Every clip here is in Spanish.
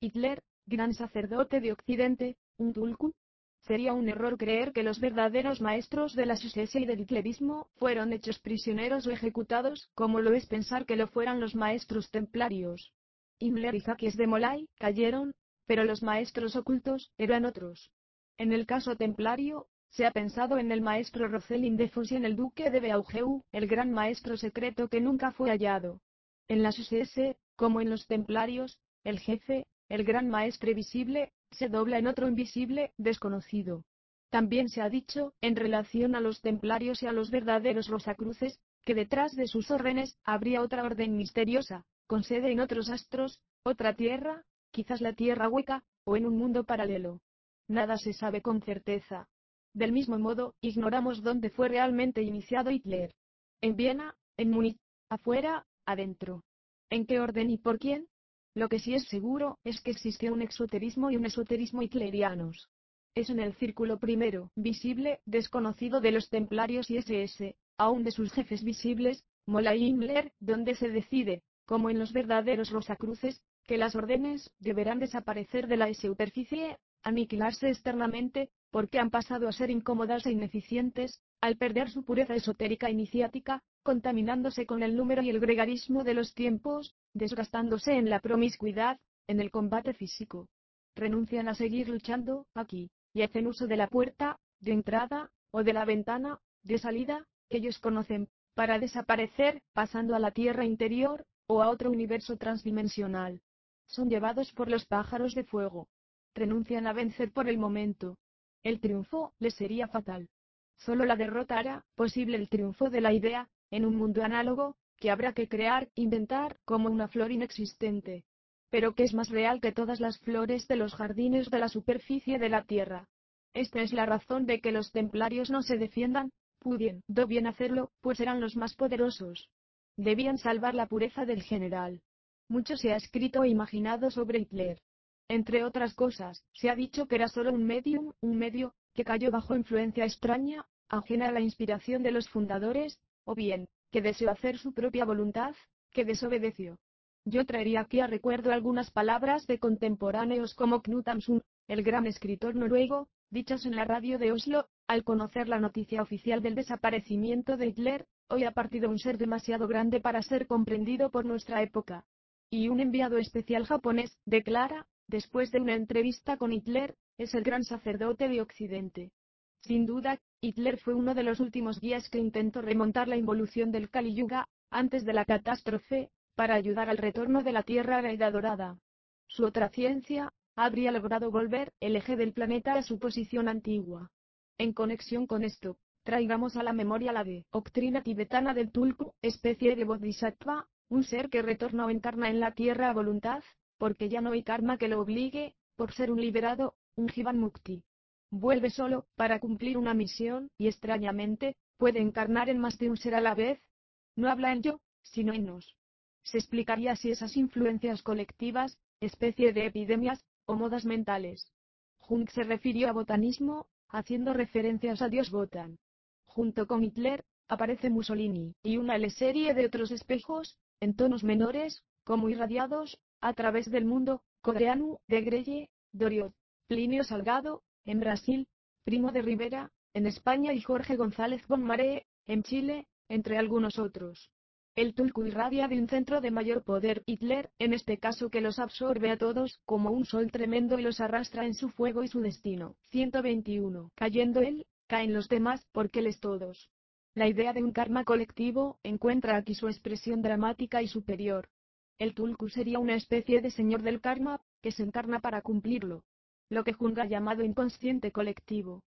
Hitler, gran sacerdote de Occidente, un tulku. Sería un error creer que los verdaderos maestros de la SS y del hitlerismo fueron hechos prisioneros o ejecutados, como lo es pensar que lo fueran los maestros templarios. Himmler y Jacques de Molay cayeron, pero los maestros ocultos eran otros. En el caso templario, se ha pensado en el maestro Rocelin de Foss y en el duque de Beaujeu, el gran maestro secreto que nunca fue hallado. En las SS, como en los templarios, el jefe, el gran maestre visible, se dobla en otro invisible, desconocido. También se ha dicho, en relación a los templarios y a los verdaderos rosacruces, que detrás de sus órdenes habría otra orden misteriosa, con sede en otros astros, otra tierra, quizás la tierra hueca, o en un mundo paralelo. Nada se sabe con certeza. Del mismo modo, ignoramos dónde fue realmente iniciado Hitler. En Viena, en Múnich, afuera, adentro. ¿En qué orden y por quién? Lo que sí es seguro, es que existió un exoterismo y un esoterismo hitlerianos. Es en el círculo primero, visible, desconocido de los templarios y SS, aún de sus jefes visibles, Mola y Himmler, donde se decide, como en los verdaderos Rosacruces, que las órdenes deberán desaparecer de la superficie, aniquilarse externamente, porque han pasado a ser incómodas e ineficientes, al perder su pureza esotérica iniciática, contaminándose con el número y el gregarismo de los tiempos, desgastándose en la promiscuidad, en el combate físico. Renuncian a seguir luchando, aquí, y hacen uso de la puerta, de entrada, o de la ventana, de salida, que ellos conocen, para desaparecer, pasando a la tierra interior, o a otro universo transdimensional. Son llevados por los pájaros de fuego, renuncian a vencer por el momento. El triunfo les sería fatal. Solo la derrota hará posible el triunfo de la idea, en un mundo análogo, que habrá que crear, inventar, como una flor inexistente. Pero que es más real que todas las flores de los jardines de la superficie de la tierra. Esta es la razón de que los templarios no se defiendan, pudiendo bien hacerlo, pues eran los más poderosos. Debían salvar la pureza del general. Mucho se ha escrito e imaginado sobre Hitler. Entre otras cosas, se ha dicho que era solo un medium, un medio, que cayó bajo influencia extraña, ajena a la inspiración de los fundadores, o bien, que deseó hacer su propia voluntad, que desobedeció. Yo traería aquí a recuerdo algunas palabras de contemporáneos como Knut Hamsun, el gran escritor noruego, dichas en la radio de Oslo, al conocer la noticia oficial del desaparecimiento de Hitler, hoy ha partido un ser demasiado grande para ser comprendido por nuestra época. Y un enviado especial japonés, declara, después de una entrevista con Hitler, es el gran sacerdote de Occidente. Sin duda, Hitler fue uno de los últimos guías que intentó remontar la involución del Kali Yuga, antes de la catástrofe, para ayudar al retorno de la Tierra a la Edad Dorada. Su otra ciencia, habría logrado volver el eje del planeta a su posición antigua. En conexión con esto, traigamos a la memoria la de doctrina tibetana del Tulku, especie de bodhisattva, un ser que retorna o encarna en la Tierra a voluntad, porque ya no hay karma que lo obligue, por ser un liberado, un Jivan Mukti. Vuelve solo, para cumplir una misión, y extrañamente, puede encarnar en más de un ser a la vez. No habla en yo, sino en nos. Se explicaría si esas influencias colectivas, especie de epidemias, o modas mentales. Jung se refirió a botanismo, haciendo referencias a Dios Botan. Junto con Hitler, aparece Mussolini, y una serie de otros espejos, en tonos menores, como irradiados, a través del mundo, Codreanu, de Grelle, Doriot, Plinio Salgado, en Brasil, Primo de Rivera, en España y Jorge González Bonmaré, en Chile, entre algunos otros. El Tulku irradia de un centro de mayor poder Hitler, en este caso que los absorbe a todos, como un sol tremendo y los arrastra en su fuego y su destino. 121. Cayendo él, caen los demás, porque les todos. La idea de un karma colectivo, encuentra aquí su expresión dramática y superior. El Tulku sería una especie de señor del karma, que se encarna para cumplirlo. Lo que Jung ha llamado inconsciente colectivo.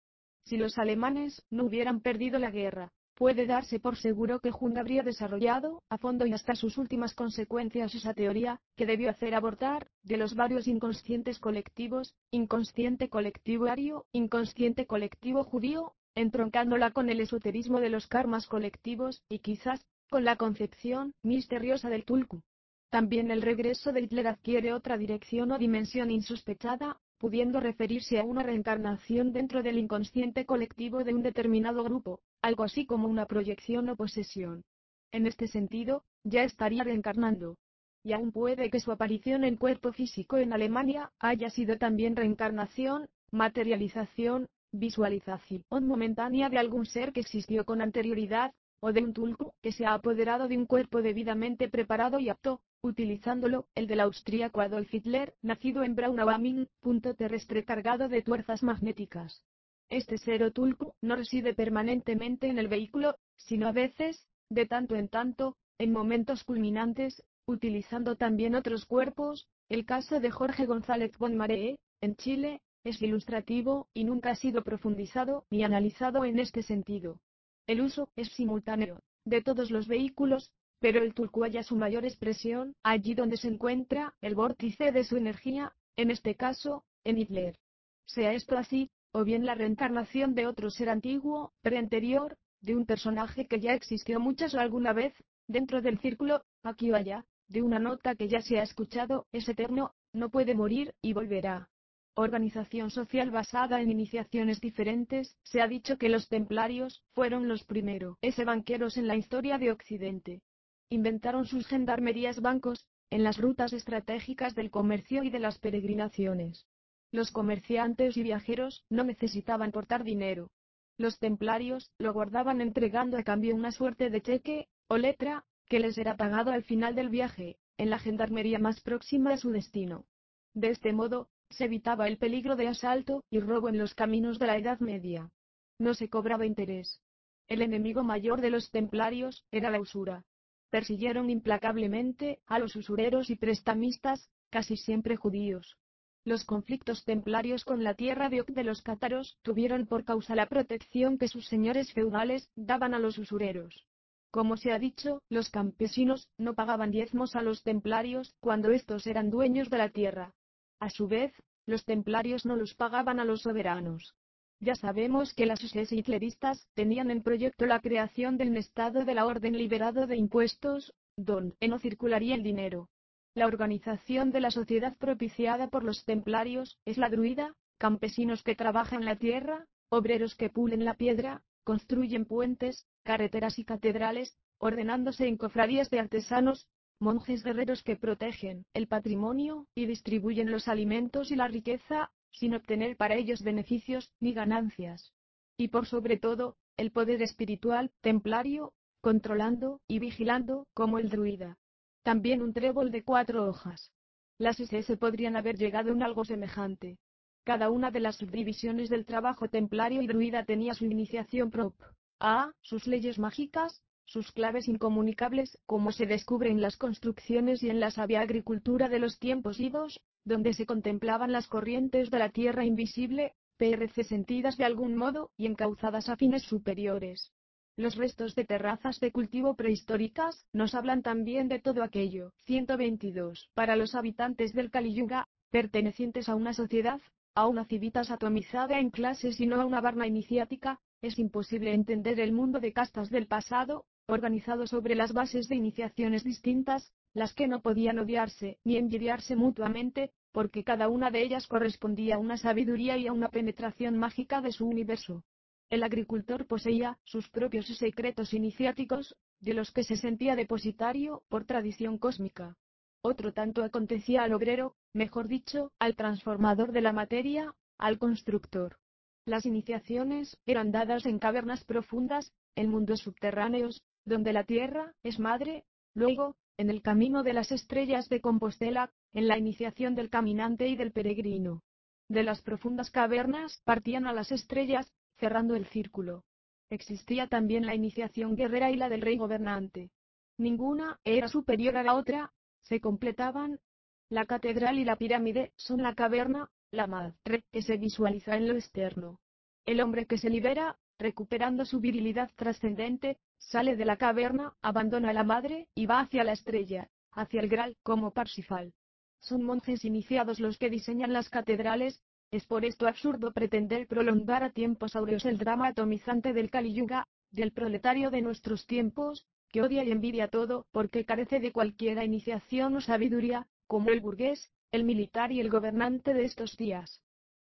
Si los alemanes no hubieran perdido la guerra, puede darse por seguro que Jung habría desarrollado, a fondo y hasta sus últimas consecuencias esa teoría, que debió hacer abortar, de los varios inconscientes colectivos, inconsciente colectivo ario, inconsciente colectivo judío, entroncándola con el esoterismo de los karmas colectivos, y quizás, con la concepción misteriosa del Tulku. También el regreso de Hitler adquiere otra dirección o dimensión insospechada, pudiendo referirse a una reencarnación dentro del inconsciente colectivo de un determinado grupo, algo así como una proyección o posesión. En este sentido, ya estaría reencarnando. y aún puede que su aparición en cuerpo físico en Alemania haya sido también reencarnación, materialización, visualización momentánea de algún ser que existió con anterioridad, o de un tulku que se ha apoderado de un cuerpo debidamente preparado y apto, utilizándolo, el del austríaco Adolf Hitler, nacido en Braunau punto terrestre cargado de tuerzas magnéticas. Este ser o tulku no reside permanentemente en el vehículo, sino a veces, de tanto en tanto, en momentos culminantes, utilizando también otros cuerpos, el caso de Jorge González von Maree, en Chile, es ilustrativo, y nunca ha sido profundizado ni analizado en este sentido. El uso es simultáneo, de todos los vehículos, pero el tulku halla su mayor expresión, allí donde se encuentra el vórtice de su energía, en este caso, en Hitler. Sea esto así, o bien la reencarnación de otro ser antiguo, preanterior, de un personaje que ya existió muchas o alguna vez, dentro del círculo, aquí o allá, de una nota que ya se ha escuchado, es eterno, no puede morir, y volverá. Organización social basada en iniciaciones diferentes, se ha dicho que los templarios, fueron los primeros ese banqueros en la historia de Occidente. Inventaron sus gendarmerías bancos, en las rutas estratégicas del comercio y de las peregrinaciones. Los comerciantes y viajeros no necesitaban portar dinero. Los templarios lo guardaban entregando a cambio una suerte de cheque, o letra, que les era pagado al final del viaje, en la gendarmería más próxima a su destino. De este modo, se evitaba el peligro de asalto y robo en los caminos de la Edad Media. No se cobraba interés. El enemigo mayor de los templarios era la usura. Persiguieron implacablemente a los usureros y prestamistas, casi siempre judíos. Los conflictos templarios con la tierra de Oc de los cátaros tuvieron por causa la protección que sus señores feudales daban a los usureros. Como se ha dicho, los campesinos no pagaban diezmos a los templarios cuando estos eran dueños de la tierra. A su vez, los templarios no los pagaban a los soberanos. Ya sabemos que las SS hitleristas tenían en proyecto la creación del Estado de la Orden liberado de impuestos, donde no circularía el dinero. La organización de la sociedad propiciada por los templarios es la druida, campesinos que trabajan la tierra, obreros que pulen la piedra, construyen puentes, carreteras y catedrales, ordenándose en cofradías de artesanos, monjes guerreros que protegen el patrimonio y distribuyen los alimentos y la riqueza, sin obtener para ellos beneficios ni ganancias. Y por sobre todo, el poder espiritual, templario, controlando y vigilando, como el druida. También un trébol de cuatro hojas. Las SS podrían haber llegado en algo semejante. Cada una de las subdivisiones del trabajo templario y druida tenía su iniciación prop. A, sus leyes mágicas, sus claves incomunicables, como se descubre en las construcciones y en la sabia agricultura de los tiempos idos, donde se contemplaban las corrientes de la tierra invisible, PRC sentidas de algún modo y encauzadas a fines superiores. Los restos de terrazas de cultivo prehistóricas nos hablan también de todo aquello. 122. Para los habitantes del Kali pertenecientes a una sociedad, a una civitas atomizada en clases y no a una barna iniciática, es imposible entender el mundo de castas del pasado, organizado sobre las bases de iniciaciones distintas, las que no podían odiarse ni envidiarse mutuamente, porque cada una de ellas correspondía a una sabiduría y a una penetración mágica de su universo. El agricultor poseía sus propios secretos iniciáticos, de los que se sentía depositario por tradición cósmica. Otro tanto acontecía al obrero, mejor dicho, al transformador de la materia, al constructor. Las iniciaciones eran dadas en cavernas profundas, en mundos subterráneos, donde la tierra es madre, luego, en el camino de las estrellas de Compostela, en la iniciación del caminante y del peregrino. De las profundas cavernas partían a las estrellas, cerrando el círculo. Existía también la iniciación guerrera y la del rey gobernante. Ninguna era superior a la otra, se completaban. La catedral y la pirámide son la caverna, la madre que se visualiza en lo externo. El hombre que se libera, recuperando su virilidad trascendente, sale de la caverna, abandona a la madre, y va hacia la estrella, hacia el Graal, como Parsifal. Son monjes iniciados los que diseñan las catedrales, es por esto absurdo pretender prolongar a tiempos aureos el drama atomizante del Kali Yuga, del proletario de nuestros tiempos, que odia y envidia todo porque carece de cualquiera iniciación o sabiduría, como el burgués, el militar y el gobernante de estos días.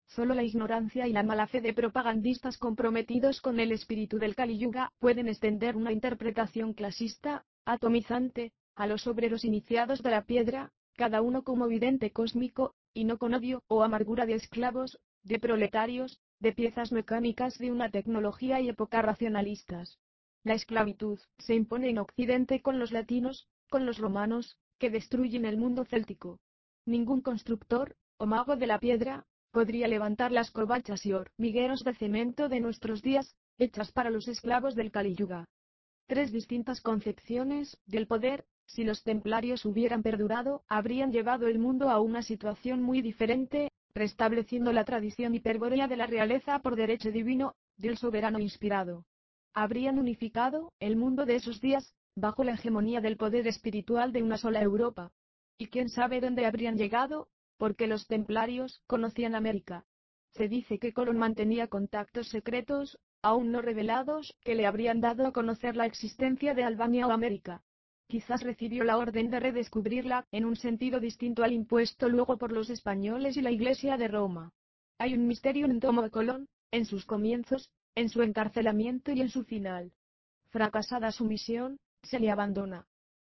Solo la ignorancia y la mala fe de propagandistas comprometidos con el espíritu del Kali Yuga pueden extender una interpretación clasista, atomizante, a los obreros iniciados de la piedra, cada uno como vidente cósmico, y no con odio o amargura de esclavos, de proletarios, de piezas mecánicas de una tecnología y época racionalistas. La esclavitud se impone en Occidente con los latinos, con los romanos, que destruyen el mundo céltico. Ningún constructor, o mago de la piedra, podría levantar las covachas y hormigueros de cemento de nuestros días, hechas para los esclavos del Kali Yuga. Tres distintas concepciones del poder, si los templarios hubieran perdurado, habrían llevado el mundo a una situación muy diferente, restableciendo la tradición hiperbórea de la realeza por derecho divino, del soberano inspirado. Habrían unificado el mundo de esos días, bajo la hegemonía del poder espiritual de una sola Europa. Y quién sabe dónde habrían llegado, porque los templarios conocían América. Se dice que Colón mantenía contactos secretos, aún no revelados, que le habrían dado a conocer la existencia de Albania o América. Quizás recibió la orden de redescubrirla, en un sentido distinto al impuesto luego por los españoles y la Iglesia de Roma. Hay un misterio en Tomo de Colón, en sus comienzos, en su encarcelamiento y en su final. Fracasada su misión, se le abandona.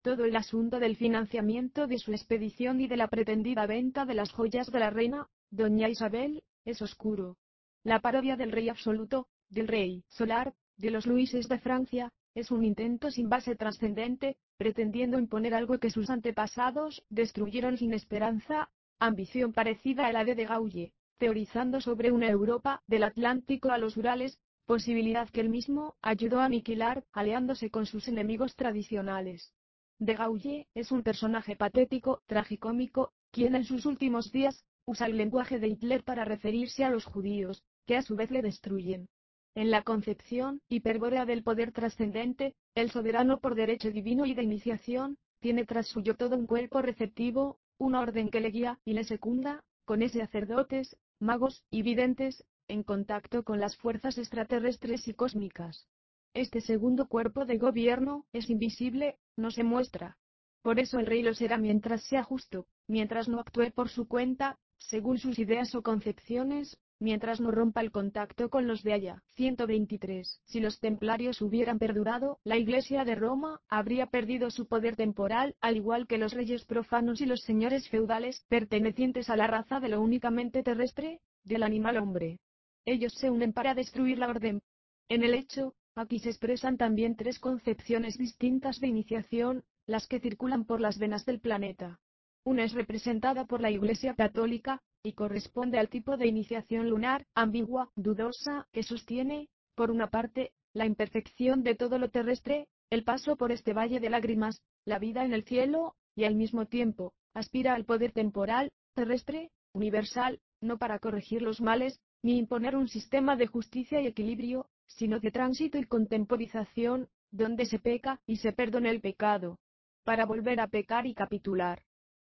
Todo el asunto del financiamiento de su expedición y de la pretendida venta de las joyas de la reina, doña Isabel, es oscuro. La parodia del rey absoluto, del rey solar, de los Luises de Francia, es un intento sin base trascendente, pretendiendo imponer algo que sus antepasados destruyeron sin esperanza, ambición parecida a la de de Gaulle, teorizando sobre una Europa del Atlántico a los Urales, posibilidad que él mismo ayudó a aniquilar, aliándose con sus enemigos tradicionales. De Gaulle es un personaje patético, tragicómico, quien en sus últimos días, usa el lenguaje de Hitler para referirse a los judíos, que a su vez le destruyen. En la concepción hiperbórea del poder trascendente, el soberano por derecho divino y de iniciación, tiene tras suyo todo un cuerpo receptivo, una orden que le guía y le secunda, con ese sacerdotes, magos y videntes, en contacto con las fuerzas extraterrestres y cósmicas. Este segundo cuerpo de gobierno es invisible, no se muestra. Por eso el rey lo será mientras sea justo, mientras no actúe por su cuenta, según sus ideas o concepciones, mientras no rompa el contacto con los de allá. 123. Si los templarios hubieran perdurado, la Iglesia de Roma habría perdido su poder temporal, al igual que los reyes profanos y los señores feudales, pertenecientes a la raza de lo únicamente terrestre, del animal hombre. Ellos se unen para destruir la orden. En el hecho, aquí se expresan también tres concepciones distintas de iniciación, las que circulan por las venas del planeta. Una es representada por la Iglesia Católica, y corresponde al tipo de iniciación lunar, ambigua, dudosa, que sostiene, por una parte, la imperfección de todo lo terrestre, el paso por este valle de lágrimas, la vida en el cielo, y al mismo tiempo, aspira al poder temporal, terrestre, universal, no para corregir los males, ni imponer un sistema de justicia y equilibrio, sino de tránsito y contemporización, donde se peca y se perdona el pecado, para volver a pecar y capitular.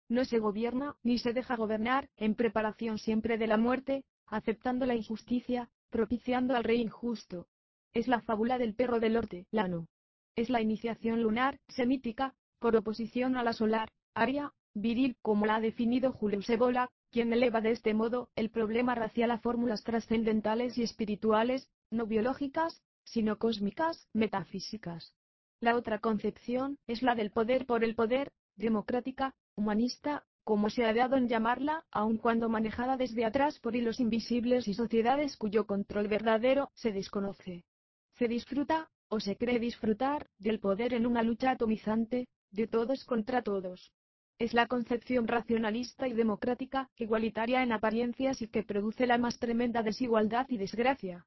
No se gobierna, ni se deja gobernar, en preparación siempre de la muerte, aceptando la injusticia, propiciando al rey injusto. Es la fábula del perro del norte, Lano. Es la iniciación lunar, semítica, por oposición a la solar, aria, viril, como la ha definido Julius Evola, quien eleva de este modo el problema racial a fórmulas trascendentales y espirituales, no biológicas, sino cósmicas, metafísicas. La otra concepción es la del poder por el poder, democrática, humanista, como se ha dado en llamarla, aun cuando manejada desde atrás por hilos invisibles y sociedades cuyo control verdadero se desconoce. Se disfruta, o se cree disfrutar, del poder en una lucha atomizante, de todos contra todos. Es la concepción racionalista y democrática, igualitaria en apariencias y que produce la más tremenda desigualdad y desgracia.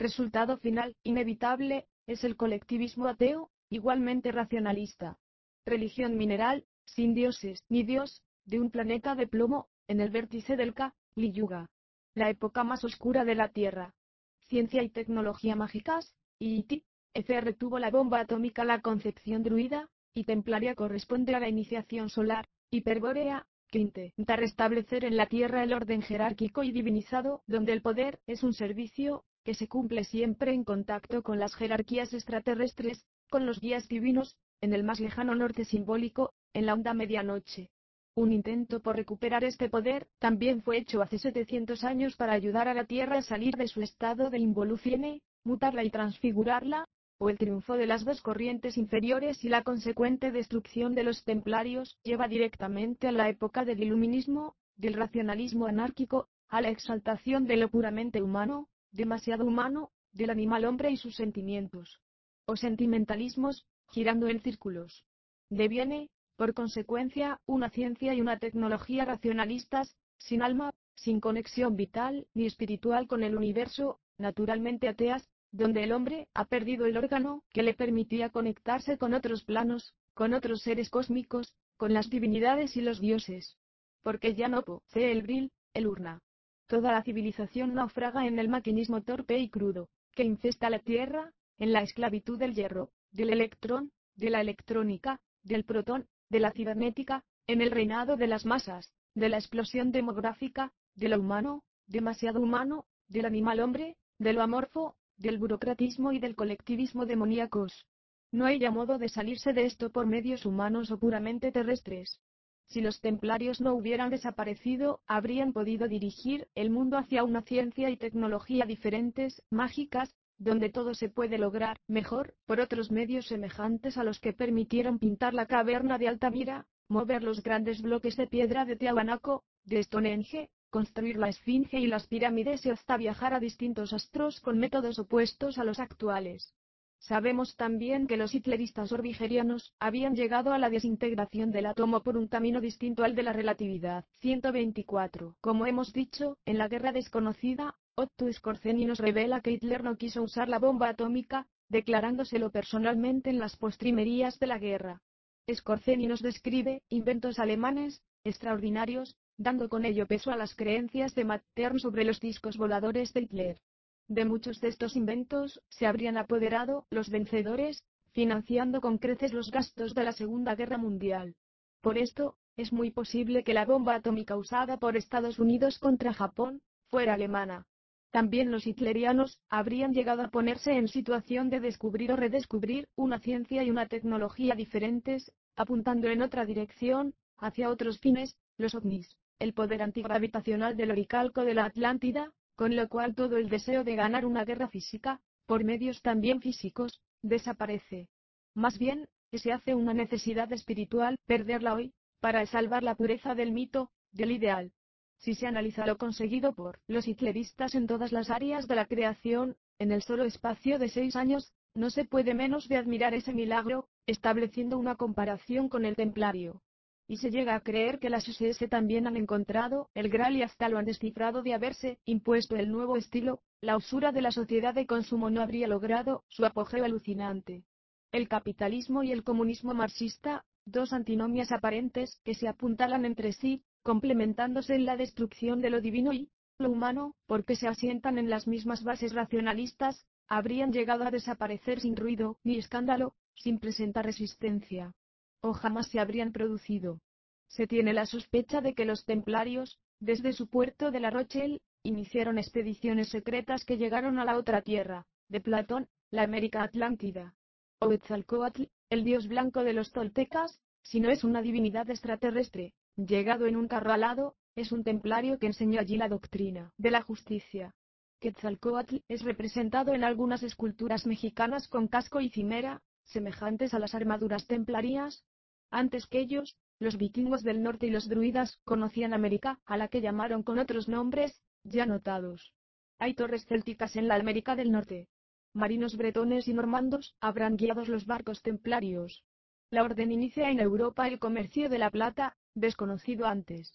Resultado final, inevitable, es el colectivismo ateo, igualmente racionalista. Religión mineral, sin dioses ni dios, de un planeta de plomo, en el vértice del Ka, Yuga. La época más oscura de la Tierra. Ciencia y tecnología mágicas, y Iti, ECR tuvo la bomba atómica la concepción druida, y templaria corresponde a la iniciación solar, hiperbórea, que intenta restablecer en la Tierra el orden jerárquico y divinizado, donde el poder es un servicio, que se cumple siempre en contacto con las jerarquías extraterrestres, con los guías divinos, en el más lejano norte simbólico, en la onda medianoche. Un intento por recuperar este poder también fue hecho hace 700 años para ayudar a la Tierra a salir de su estado de involución, mutarla y transfigurarla, o el triunfo de las dos corrientes inferiores y la consecuente destrucción de los templarios, lleva directamente a la época del iluminismo, del racionalismo anárquico, a la exaltación de lo puramente humano, demasiado humano, del animal hombre y sus sentimientos. O sentimentalismos, girando en círculos. Deviene, por consecuencia, una ciencia y una tecnología racionalistas, sin alma, sin conexión vital ni espiritual con el universo, naturalmente ateas, donde el hombre ha perdido el órgano que le permitía conectarse con otros planos, con otros seres cósmicos, con las divinidades y los dioses. Porque ya no posee el bril, el urna. Toda la civilización naufraga en el maquinismo torpe y crudo, que infesta la Tierra, en la esclavitud del hierro, del electrón, de la electrónica, del protón, de la cibernética, en el reinado de las masas, de la explosión demográfica, de lo humano, demasiado humano, del animal hombre, de lo amorfo, del burocratismo y del colectivismo demoníacos. No hay ya modo de salirse de esto por medios humanos o puramente terrestres. Si los templarios no hubieran desaparecido, habrían podido dirigir el mundo hacia una ciencia y tecnología diferentes, mágicas, donde todo se puede lograr mejor, por otros medios semejantes a los que permitieron pintar la caverna de Altamira, mover los grandes bloques de piedra de Tiahuanaco, de Stonehenge, construir la esfinge y las pirámides y hasta viajar a distintos astros con métodos opuestos a los actuales. Sabemos también que los hitleristas orbigerianos habían llegado a la desintegración del átomo por un camino distinto al de la relatividad. 124. Como hemos dicho, en la guerra desconocida, Otto Skorzeny nos revela que Hitler no quiso usar la bomba atómica, declarándoselo personalmente en las postrimerías de la guerra. Skorzeny nos describe inventos alemanes, extraordinarios, dando con ello peso a las creencias de Mattern sobre los discos voladores de Hitler. De muchos de estos inventos se habrían apoderado los vencedores, financiando con creces los gastos de la Segunda Guerra Mundial. Por esto, es muy posible que la bomba atómica usada por Estados Unidos contra Japón fuera alemana. También los hitlerianos habrían llegado a ponerse en situación de descubrir o redescubrir una ciencia y una tecnología diferentes, apuntando en otra dirección, hacia otros fines, los ovnis el poder antigravitacional del oricalco de la Atlántida, con lo cual todo el deseo de ganar una guerra física, por medios también físicos, desaparece. Más bien, se hace una necesidad espiritual perderla hoy, para salvar la pureza del mito, del ideal. Si se analiza lo conseguido por los hitleristas en todas las áreas de la creación, en el solo espacio de seis años, no se puede menos de admirar ese milagro, estableciendo una comparación con el templario y se llega a creer que las SS también han encontrado el Graal y hasta lo han descifrado de haberse impuesto el nuevo estilo, la usura de la sociedad de consumo no habría logrado su apogeo alucinante. El capitalismo y el comunismo marxista, dos antinomias aparentes que se apuntalan entre sí, complementándose en la destrucción de lo divino y lo humano, porque se asientan en las mismas bases racionalistas, habrían llegado a desaparecer sin ruido ni escándalo, sin presentar resistencia o jamás se habrían producido. Se tiene la sospecha de que los templarios, desde su puerto de la Rochelle, iniciaron expediciones secretas que llegaron a la otra tierra, de Platón, la América Atlántida. O Etzalcoatl, el dios blanco de los toltecas, si no es una divinidad extraterrestre, llegado en un carro alado, es un templario que enseñó allí la doctrina de la justicia. Quetzalcoatl es representado en algunas esculturas mexicanas con casco y cimera, semejantes a las armaduras templarias, antes que ellos, los vikingos del norte y los druidas conocían América, a la que llamaron con otros nombres, ya notados. Hay torres célticas en la América del Norte. Marinos bretones y normandos habrán guiado los barcos templarios. La orden inicia en Europa el comercio de la plata, desconocido antes.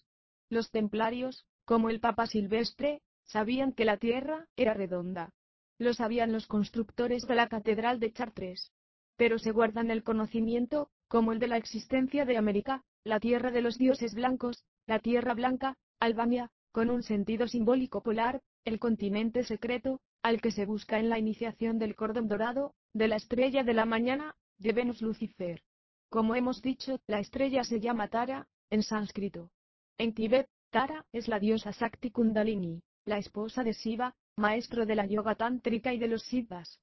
Los templarios, como el Papa Silvestre, sabían que la tierra era redonda. Lo sabían los constructores de la Catedral de Chartres. Pero se guardan el conocimiento, como el de la existencia de América, la tierra de los dioses blancos, la tierra blanca, Albania, con un sentido simbólico polar, el continente secreto, al que se busca en la iniciación del cordón dorado, de la estrella de la mañana, de Venus Lucifer. Como hemos dicho, la estrella se llama Tara, en sánscrito. En Tibet, Tara es la diosa Sakti Kundalini, la esposa de Shiva, maestro de la yoga tántrica y de los siddhas.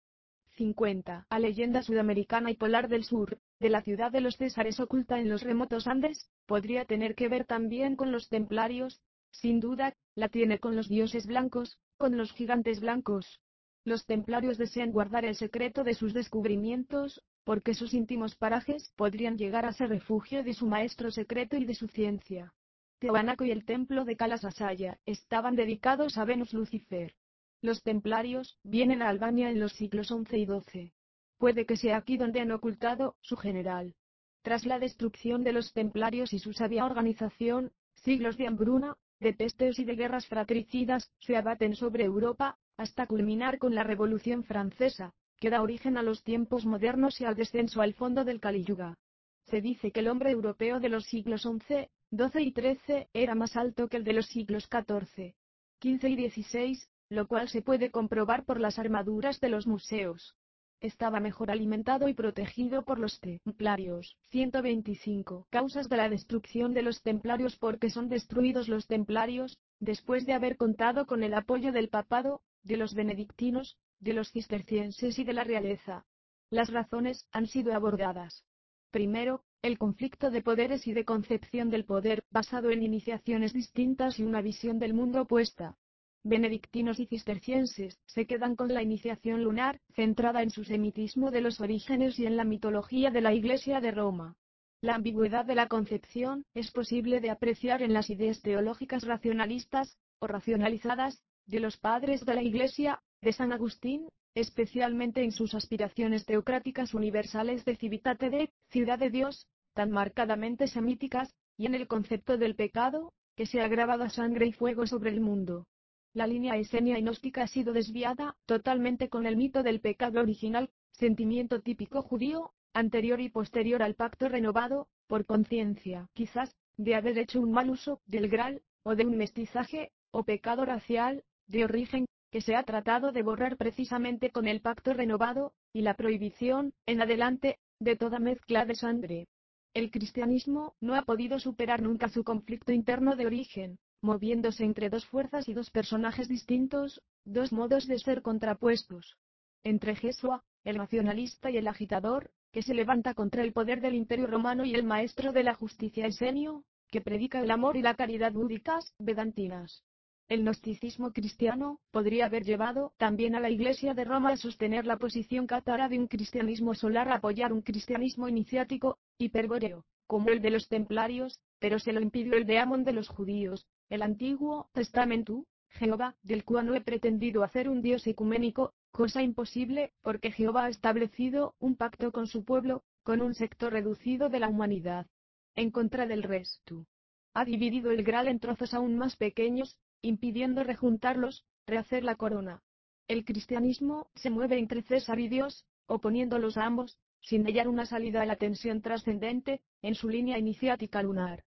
50. A leyenda sudamericana y polar del sur, de la ciudad de los Césares oculta en los remotos Andes, podría tener que ver también con los templarios, sin duda, la tiene con los dioses blancos, con los gigantes blancos. Los templarios desean guardar el secreto de sus descubrimientos, porque sus íntimos parajes podrían llegar a ser refugio de su maestro secreto y de su ciencia. Teoanaco y el templo de Calasasaya estaban dedicados a Venus Lucifer. Los templarios vienen a Albania en los siglos XI y XII. Puede que sea aquí donde han ocultado su general. Tras la destrucción de los templarios y su sabia organización, siglos de hambruna, de pestes y de guerras fratricidas se abaten sobre Europa, hasta culminar con la Revolución Francesa, que da origen a los tiempos modernos y al descenso al fondo del Caliyuga. Se dice que el hombre europeo de los siglos XI, XII y XIII era más alto que el de los siglos XIV, XV y XVI, lo cual se puede comprobar por las armaduras de los museos. Estaba mejor alimentado y protegido por los templarios. 125. Causas de la destrucción de los templarios porque son destruidos los templarios, después de haber contado con el apoyo del papado, de los benedictinos, de los cistercienses y de la realeza. Las razones han sido abordadas. Primero, el conflicto de poderes y de concepción del poder, basado en iniciaciones distintas y una visión del mundo opuesta. Benedictinos y cistercienses se quedan con la iniciación lunar, centrada en su semitismo de los orígenes y en la mitología de la Iglesia de Roma. La ambigüedad de la concepción es posible de apreciar en las ideas teológicas racionalistas, o racionalizadas, de los padres de la Iglesia, de San Agustín, especialmente en sus aspiraciones teocráticas universales de Civitate de, ciudad de Dios, tan marcadamente semíticas, y en el concepto del pecado, que se ha grabado a sangre y fuego sobre el mundo. La línea esenia y gnóstica ha sido desviada totalmente con el mito del pecado original, sentimiento típico judío, anterior y posterior al pacto renovado, por conciencia, quizás, de haber hecho un mal uso del Graal, o de un mestizaje, o pecado racial, de origen, que se ha tratado de borrar precisamente con el pacto renovado, y la prohibición, en adelante, de toda mezcla de sangre. El cristianismo no ha podido superar nunca su conflicto interno de origen, moviéndose entre dos fuerzas y dos personajes distintos, dos modos de ser contrapuestos. Entre Jesua, el nacionalista y el agitador, que se levanta contra el poder del imperio romano y el maestro de la justicia esenio, que predica el amor y la caridad búdicas, vedantinas. El gnosticismo cristiano podría haber llevado también a la Iglesia de Roma a sostener la posición cátara de un cristianismo solar a apoyar un cristianismo iniciático, hiperbóreo, como el de los templarios, pero se lo impidió el de Amon de los judíos, el Antiguo Testamento, Jehová, del cual no he pretendido hacer un Dios ecuménico, cosa imposible, porque Jehová ha establecido un pacto con su pueblo, con un sector reducido de la humanidad. En contra del resto. Ha dividido el Graal en trozos aún más pequeños, impidiendo rejuntarlos, rehacer la corona. El cristianismo se mueve entre César y Dios, oponiéndolos a ambos, sin hallar una salida a la tensión trascendente, en su línea iniciática lunar.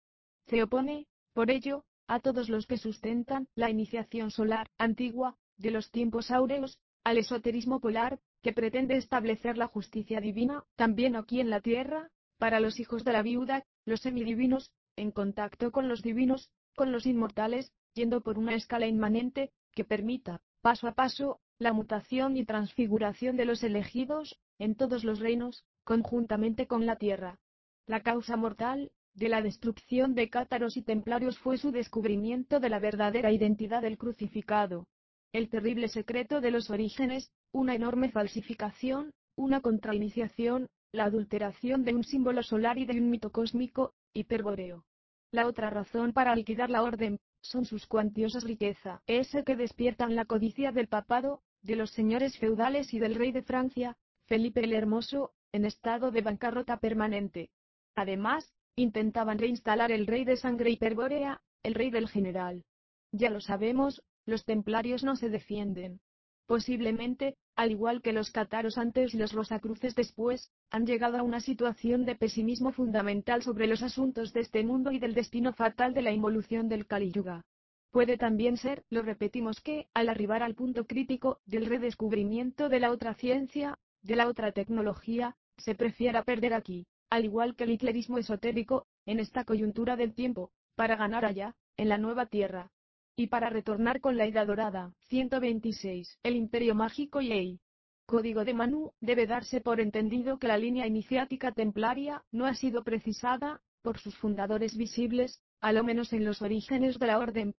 Se opone, por ello, a todos los que sustentan la iniciación solar, antigua, de los tiempos áureos, al esoterismo polar, que pretende establecer la justicia divina, también aquí en la tierra, para los hijos de la viuda, los semidivinos, en contacto con los divinos, con los inmortales, yendo por una escala inmanente, que permita, paso a paso, la mutación y transfiguración de los elegidos, en todos los reinos, conjuntamente con la tierra. La causa mortal, de la destrucción de cátaros y templarios fue su descubrimiento de la verdadera identidad del crucificado. El terrible secreto de los orígenes, una enorme falsificación, una contrainiciación, la adulteración de un símbolo solar y de un mito cósmico, hiperbóreo. La otra razón para liquidar la orden, son sus cuantiosas riquezas, ese que despiertan la codicia del papado, de los señores feudales y del rey de Francia, Felipe el Hermoso, en estado de bancarrota permanente. Además, intentaban reinstalar el rey de sangre hiperbórea, el rey del general. Ya lo sabemos, los templarios no se defienden. Posiblemente, al igual que los cátaros antes y los rosacruces después, han llegado a una situación de pesimismo fundamental sobre los asuntos de este mundo y del destino fatal de la involución del Kali Yuga. Puede también ser, lo repetimos que, al arribar al punto crítico del redescubrimiento de la otra ciencia, de la otra tecnología, se prefiera perder aquí, al igual que el hitlerismo esotérico, en esta coyuntura del tiempo, para ganar allá, en la nueva tierra, y para retornar con la Edad Dorada. 126. El Imperio Mágico y el Código de Manu, debe darse por entendido que la línea iniciática templaria no ha sido precisada, por sus fundadores visibles, a lo menos en los orígenes de la orden.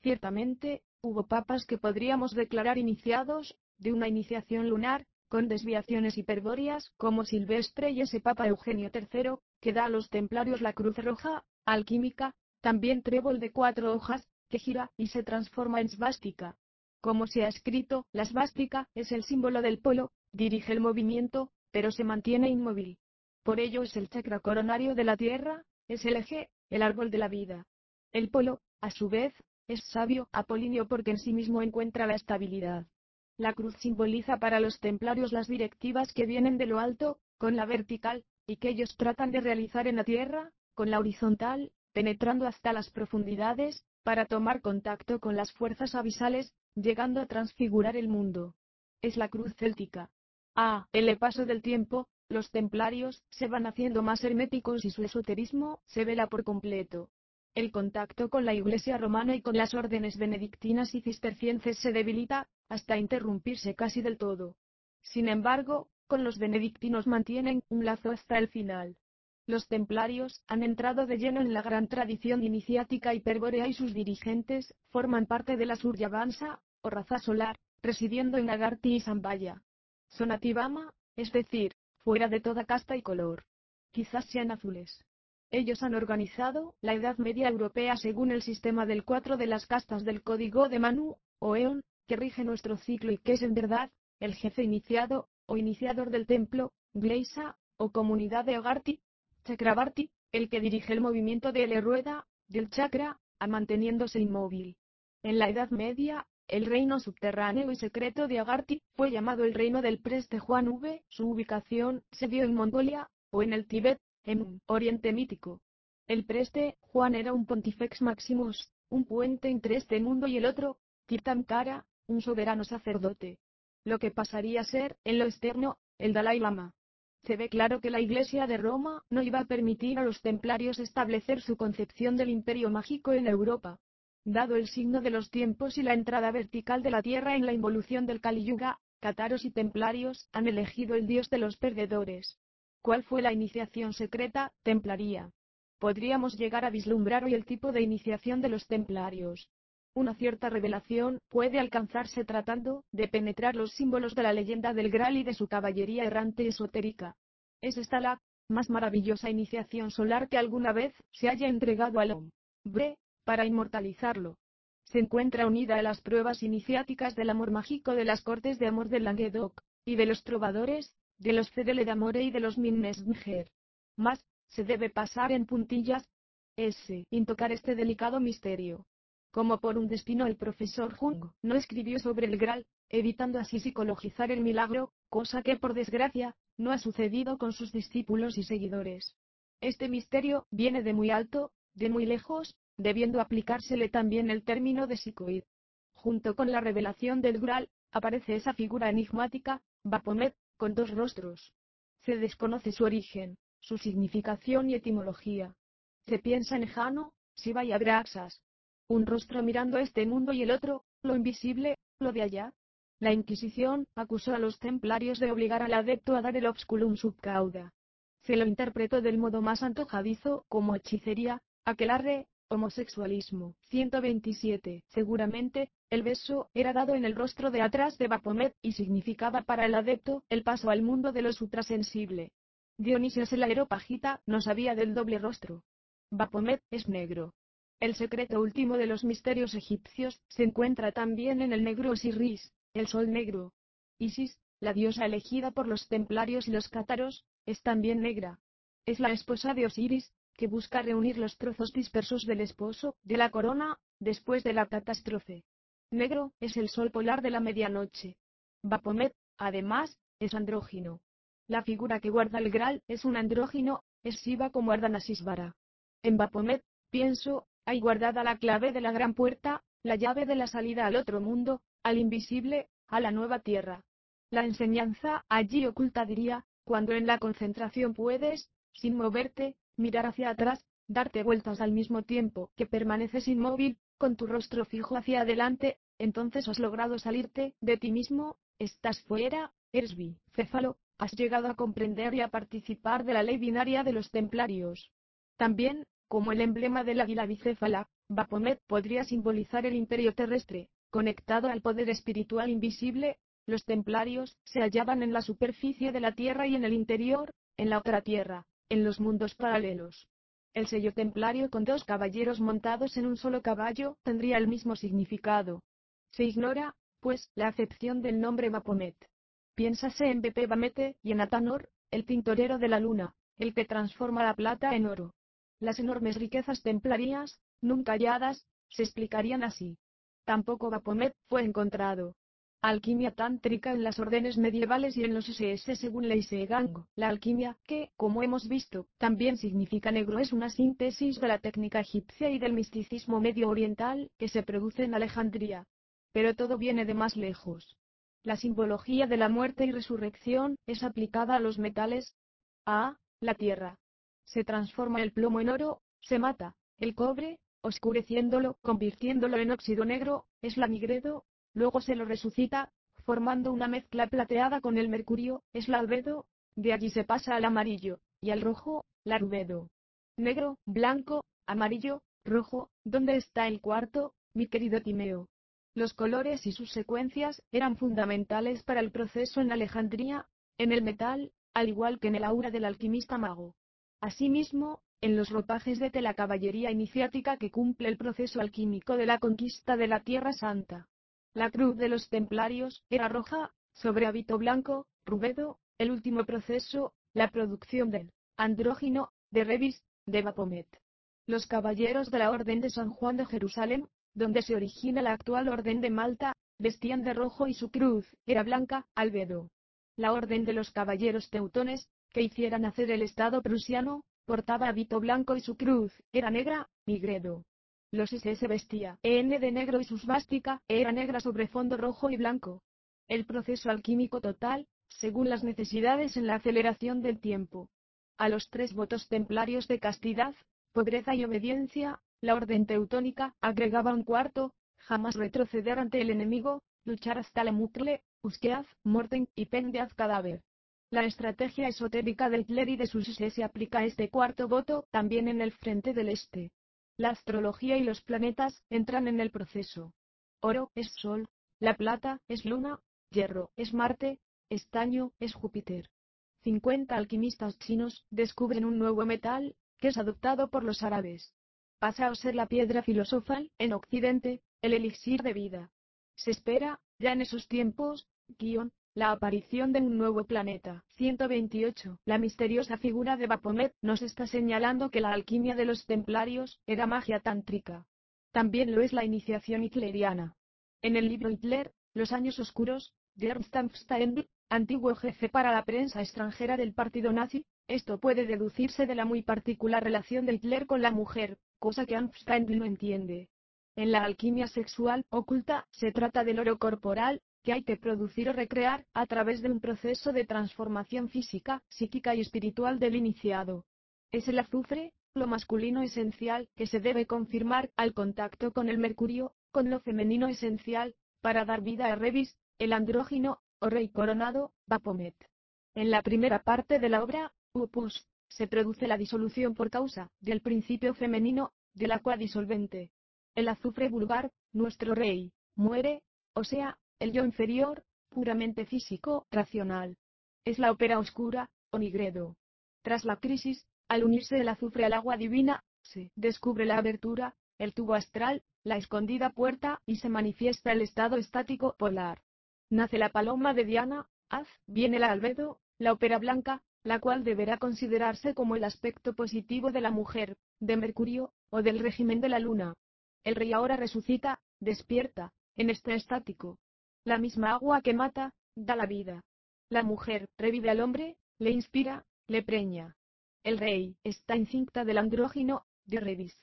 Ciertamente, hubo papas que podríamos declarar iniciados, de una iniciación lunar, con desviaciones hiperbóreas como Silvestre y ese Papa Eugenio III, que da a los templarios la cruz roja, alquímica, también trébol de cuatro hojas, que gira y se transforma en svástica. Como se ha escrito, la svástica es el símbolo del polo, dirige el movimiento, pero se mantiene inmóvil. Por ello es el chakra coronario de la Tierra, es el eje, el árbol de la vida. El polo, a su vez, es sabio apolíneo porque en sí mismo encuentra la estabilidad. La cruz simboliza para los templarios las directivas que vienen de lo alto, con la vertical, y que ellos tratan de realizar en la tierra, con la horizontal, penetrando hasta las profundidades, para tomar contacto con las fuerzas abisales, llegando a transfigurar el mundo. Es la cruz céltica. A el paso del tiempo, los templarios se van haciendo más herméticos y su esoterismo se vela por completo. El contacto con la Iglesia romana y con las órdenes benedictinas y cistercienses se debilita, hasta interrumpirse casi del todo. Sin embargo, con los benedictinos mantienen un lazo hasta el final. Los templarios han entrado de lleno en la gran tradición iniciática hiperbórea y sus dirigentes forman parte de la Suryavansa, o raza solar, residiendo en Agarti y Zambaya. Son ativama, es decir, fuera de toda casta y color. Quizás sean azules. Ellos han organizado la Edad Media Europea según el sistema del cuatro de las castas del Código de Manu, o Eon, que rige nuestro ciclo y que es en verdad, el jefe iniciado, o iniciador del templo, Gleisa, o comunidad de Agarti, Chakrabarti, el que dirige el movimiento de la rueda, del chakra, a manteniéndose inmóvil. En la Edad Media, el reino subterráneo y secreto de Agarti fue llamado el reino del preste Juan V. Su ubicación se dio en Mongolia, o en el Tíbet, en Oriente Mítico. El preste, Juan era un pontifex maximus, un puente entre este mundo y el otro, Tirthankara, un soberano sacerdote. Lo que pasaría a ser, en lo externo, el Dalai Lama. Se ve claro que la Iglesia de Roma no iba a permitir a los templarios establecer su concepción del imperio mágico en Europa. Dado el signo de los tiempos y la entrada vertical de la Tierra en la involución del Kali Yuga, Cataros y templarios han elegido el dios de los perdedores. ¿Cuál fue la iniciación secreta, templaría? Podríamos llegar a vislumbrar hoy el tipo de iniciación de los templarios. Una cierta revelación puede alcanzarse tratando de penetrar los símbolos de la leyenda del Graal y de su caballería errante esotérica. Es esta la más maravillosa iniciación solar que alguna vez se haya entregado al hombre, para inmortalizarlo. Se encuentra unida a las pruebas iniciáticas del amor mágico de las cortes de amor de Languedoc, y de los trovadores, de los Cedele d'Amore y de los Minnesnger. Más, se debe pasar en puntillas, ese, intocar este delicado misterio. Como por un destino el profesor Jung no escribió sobre el Graal, evitando así psicologizar el milagro, cosa que por desgracia, no ha sucedido con sus discípulos y seguidores. Este misterio viene de muy alto, de muy lejos, debiendo aplicársele también el término de psicoid. Junto con la revelación del Graal, aparece esa figura enigmática, Baphomet, con dos rostros. Se desconoce su origen, su significación y etimología. Se piensa en Jano, Siva y Abraxas. Un rostro mirando este mundo y el otro, lo invisible, lo de allá. La Inquisición acusó a los templarios de obligar al adepto a dar el obsculum subcauda. Se lo interpretó del modo más antojadizo como hechicería, aquelarre, homosexualismo. 127. Seguramente, el beso era dado en el rostro de atrás de Baphomet y significaba para el adepto el paso al mundo de lo suprasensible. Dionisios el aeropagita no sabía del doble rostro. Baphomet es negro. El secreto último de los misterios egipcios se encuentra también en el negro Osiris, el sol negro. Isis, la diosa elegida por los templarios y los cátaros, es también negra. Es la esposa de Osiris, que busca reunir los trozos dispersos del esposo, de la corona, después de la catástrofe. Negro, es el sol polar de la medianoche. Baphomet, además, es andrógino. La figura que guarda el Graal es un andrógino, es Siva como Ardhanasisvara. En Baphomet, pienso, hay guardada la clave de la gran puerta, la llave de la salida al otro mundo, al invisible, a la nueva tierra. La enseñanza allí oculta diría, cuando en la concentración puedes, sin moverte, mirar hacia atrás, darte vueltas al mismo tiempo que permaneces inmóvil, con tu rostro fijo hacia adelante, entonces has logrado salirte de ti mismo, estás fuera, eres bicéfalo, has llegado a comprender y a participar de la ley binaria de los templarios. También, como el emblema del águila bicéfala, Baphomet podría simbolizar el imperio terrestre, conectado al poder espiritual invisible, los templarios se hallaban en la superficie de la Tierra y en el interior, en la otra Tierra, en los mundos paralelos. El sello templario con dos caballeros montados en un solo caballo tendría el mismo significado. Se ignora, pues, la acepción del nombre Bapomet. Piénsase en Bepe Bamete y en Atanor, el tintorero de la luna, el que transforma la plata en oro. Las enormes riquezas templarias, nunca halladas, se explicarían así. Tampoco Bapomet fue encontrado. Alquimia tántrica en las órdenes medievales y en los SS según Leisegang. La alquimia, que, como hemos visto, también significa negro es una síntesis de la técnica egipcia y del misticismo medio oriental que se produce en Alejandría. Pero todo viene de más lejos. La simbología de la muerte y resurrección es aplicada a los metales. A. La tierra. Se transforma el plomo en oro, se mata el cobre, oscureciéndolo, convirtiéndolo en óxido negro, es la nigredo, luego se lo resucita, formando una mezcla plateada con el mercurio, es la albedo, de allí se pasa al amarillo, y al rojo, la rubedo. Negro, blanco, amarillo, rojo, ¿dónde está el cuarto, mi querido Timeo? Los colores y sus secuencias eran fundamentales para el proceso en Alejandría, en el metal, al igual que en el aura del alquimista mago. Asimismo, en los ropajes de la caballería iniciática que cumple el proceso alquímico de la conquista de la Tierra Santa. La cruz de los templarios era roja, sobre hábito blanco, rubedo, el último proceso, la producción del andrógino, de Revis, de Bapomet. Los caballeros de la Orden de San Juan de Jerusalén, donde se origina la actual Orden de Malta, vestían de rojo y su cruz era blanca, albedo. La Orden de los Caballeros Teutones, que hicieran hacer el Estado prusiano, portaba hábito blanco y su cruz era negra, migredo. Los SS vestía N de negro y su svástica era negra sobre fondo rojo y blanco. El proceso alquímico total, según las necesidades en la aceleración del tiempo. A los tres votos templarios de castidad, pobreza y obediencia, la orden teutónica agregaba un cuarto, jamás retroceder ante el enemigo, luchar hasta la mucle, usqueaz, morten y pendeaz cadáver. La estrategia esotérica del y de sus se aplica este cuarto voto también en el frente del este. La astrología y los planetas entran en el proceso. Oro es Sol, la plata es Luna, hierro es Marte, estaño es Júpiter. 50 alquimistas chinos descubren un nuevo metal, que es adoptado por los árabes pasa a ser la piedra filosofal, en Occidente, el elixir de vida. Se espera, ya en esos tiempos, guion, la aparición de un nuevo planeta. 128. La misteriosa figura de Baphomet nos está señalando que la alquimia de los templarios era magia tántrica. También lo es la iniciación hitleriana. En el libro Hitler, Los años oscuros, de Ernst antiguo jefe para la prensa extranjera del partido nazi, esto puede deducirse de la muy particular relación de Hitler con la mujer, cosa que Einstein no entiende. En la alquimia sexual oculta, se trata del oro corporal, que hay que producir o recrear, a través de un proceso de transformación física, psíquica y espiritual del iniciado. Es el azufre, lo masculino esencial, que se debe confirmar al contacto con el mercurio, con lo femenino esencial, para dar vida a Revis, el andrógino, o rey coronado, Bapomet. En la primera parte de la obra, Upus, se produce la disolución por causa del principio femenino, del agua disolvente. El azufre vulgar, nuestro rey, muere, o sea, el yo inferior, puramente físico, racional. Es la ópera oscura, o nigredo. Tras la crisis, al unirse el azufre al agua divina, se descubre la abertura, el tubo astral, la escondida puerta y se manifiesta el estado estático polar. Nace la paloma de Diana, haz, viene la albedo, la ópera blanca, la cual deberá considerarse como el aspecto positivo de la mujer, de Mercurio, o del régimen de la luna. El rey ahora resucita, despierta, en este estático. La misma agua que mata, da la vida. La mujer revive al hombre, le inspira, le preña. El rey está encinta del andrógino, de Revis.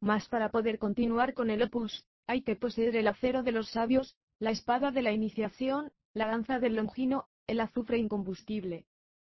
Mas para poder continuar con el opus, hay que poseer el acero de los sabios, la espada de la iniciación, la danza del longino, el azufre incombustible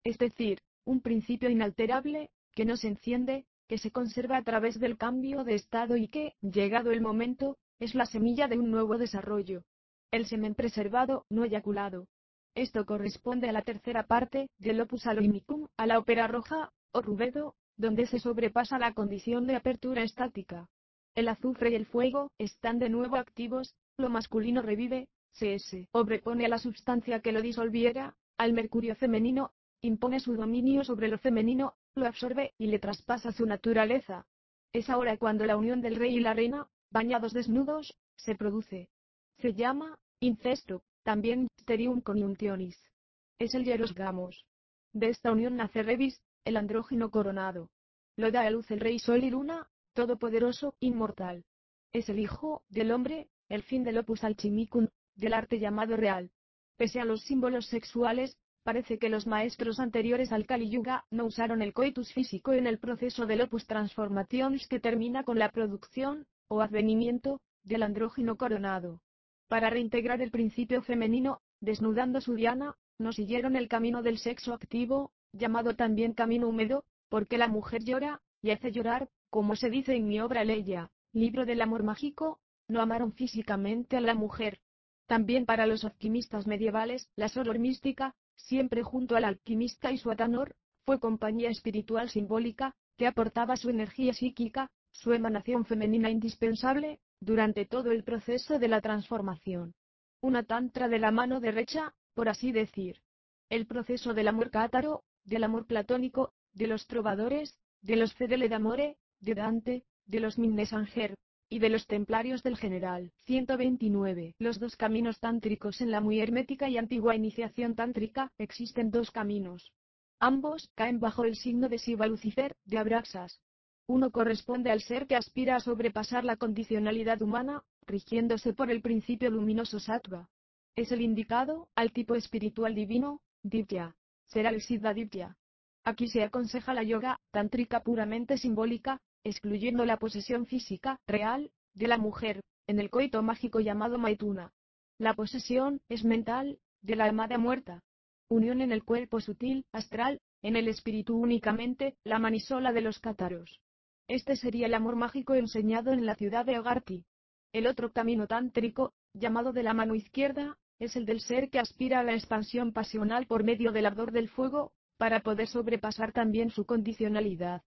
es decir, un principio inalterable, que no se enciende, que se conserva a través del cambio de estado y que, llegado el momento, es la semilla de un nuevo desarrollo. El semen preservado, no eyaculado. Esto corresponde a la tercera parte del opus aloimicum, a la ópera roja, o rubedo, donde se sobrepasa la condición de apertura estática. El azufre y el fuego están de nuevo activos, lo masculino revive, se obrepone a la sustancia que lo disolviera, al mercurio femenino, impone su dominio sobre lo femenino, lo absorbe y le traspasa su naturaleza. Es ahora cuando la unión del rey y la reina, bañados desnudos, se produce. Se llama incesto, también sterium conjunctionis. Es el Gamos. De esta unión nace Revis, el andrógino coronado. Lo da a luz el rey Sol y Luna, todopoderoso, inmortal. Es el hijo del hombre, el fin del opus alchimicum, del arte llamado real. Pese a los símbolos sexuales, parece que los maestros anteriores al Kali Yuga no usaron el coitus físico en el proceso del opus transformations que termina con la producción, o advenimiento, del andrógino coronado. Para reintegrar el principio femenino, desnudando su diana, no siguieron el camino del sexo activo, llamado también camino húmedo, porque la mujer llora, y hace llorar, como se dice en mi obra Leia, libro del amor mágico, no amaron físicamente a la mujer. También para los alquimistas medievales, la soror mística, siempre junto al alquimista y su atanor, fue compañía espiritual simbólica, que aportaba su energía psíquica, su emanación femenina indispensable, durante todo el proceso de la transformación. Una tantra de la mano derecha, por así decir. El proceso del amor cátaro, del amor platónico, de los trovadores, de los fedele d'amore, de Dante, de los Minnesanger, y de los templarios del general. 129. Los dos caminos tántricos en la muy hermética y antigua iniciación tántrica, existen dos caminos. Ambos caen bajo el signo de Siva Lucifer, de Abraxas. Uno corresponde al ser que aspira a sobrepasar la condicionalidad humana, rigiéndose por el principio luminoso Sattva. Es el indicado, al tipo espiritual divino, Divya. Será el Siddha Divya. Aquí se aconseja la yoga, tántrica puramente simbólica, excluyendo la posesión física, real, de la mujer, en el coito mágico llamado Maituna. La posesión, es mental, de la amada muerta. Unión en el cuerpo sutil, astral, en el espíritu únicamente, la manisola de los cátaros. Este sería el amor mágico enseñado en la ciudad de Agartha. El otro camino tántrico, llamado de la mano izquierda, es el del ser que aspira a la expansión pasional por medio del ardor del fuego, para poder sobrepasar también su condicionalidad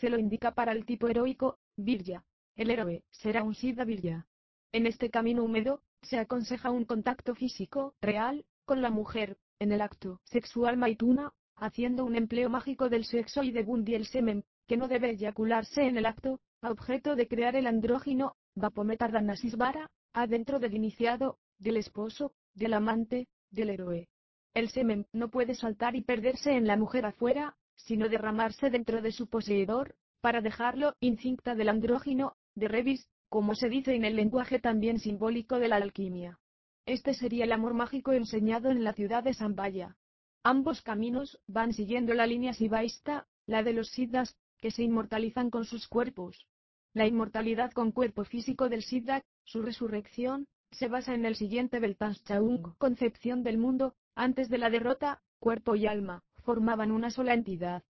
se lo indica para el tipo heroico, Virya. El héroe será un Siddha Virya. En este camino húmedo, se aconseja un contacto físico, real, con la mujer, en el acto sexual maituna, haciendo un empleo mágico del sexo y de Bundi el semen, que no debe eyacularse en el acto, a objeto de crear el andrógino, Vapometardhanasisvara, adentro del iniciado, del esposo, del amante, del héroe. El semen no puede saltar y perderse en la mujer afuera, sino derramarse dentro de su poseedor, para dejarlo incinta del andrógino, de revis, como se dice en el lenguaje también simbólico de la alquimia. Este sería el amor mágico enseñado en la ciudad de Zambaya. Ambos caminos van siguiendo la línea sibaísta, la de los siddhas, que se inmortalizan con sus cuerpos. La inmortalidad con cuerpo físico del siddha, su resurrección, se basa en el siguiente Beltanschauung, concepción del mundo, antes de la derrota, cuerpo y alma, formaban una sola entidad.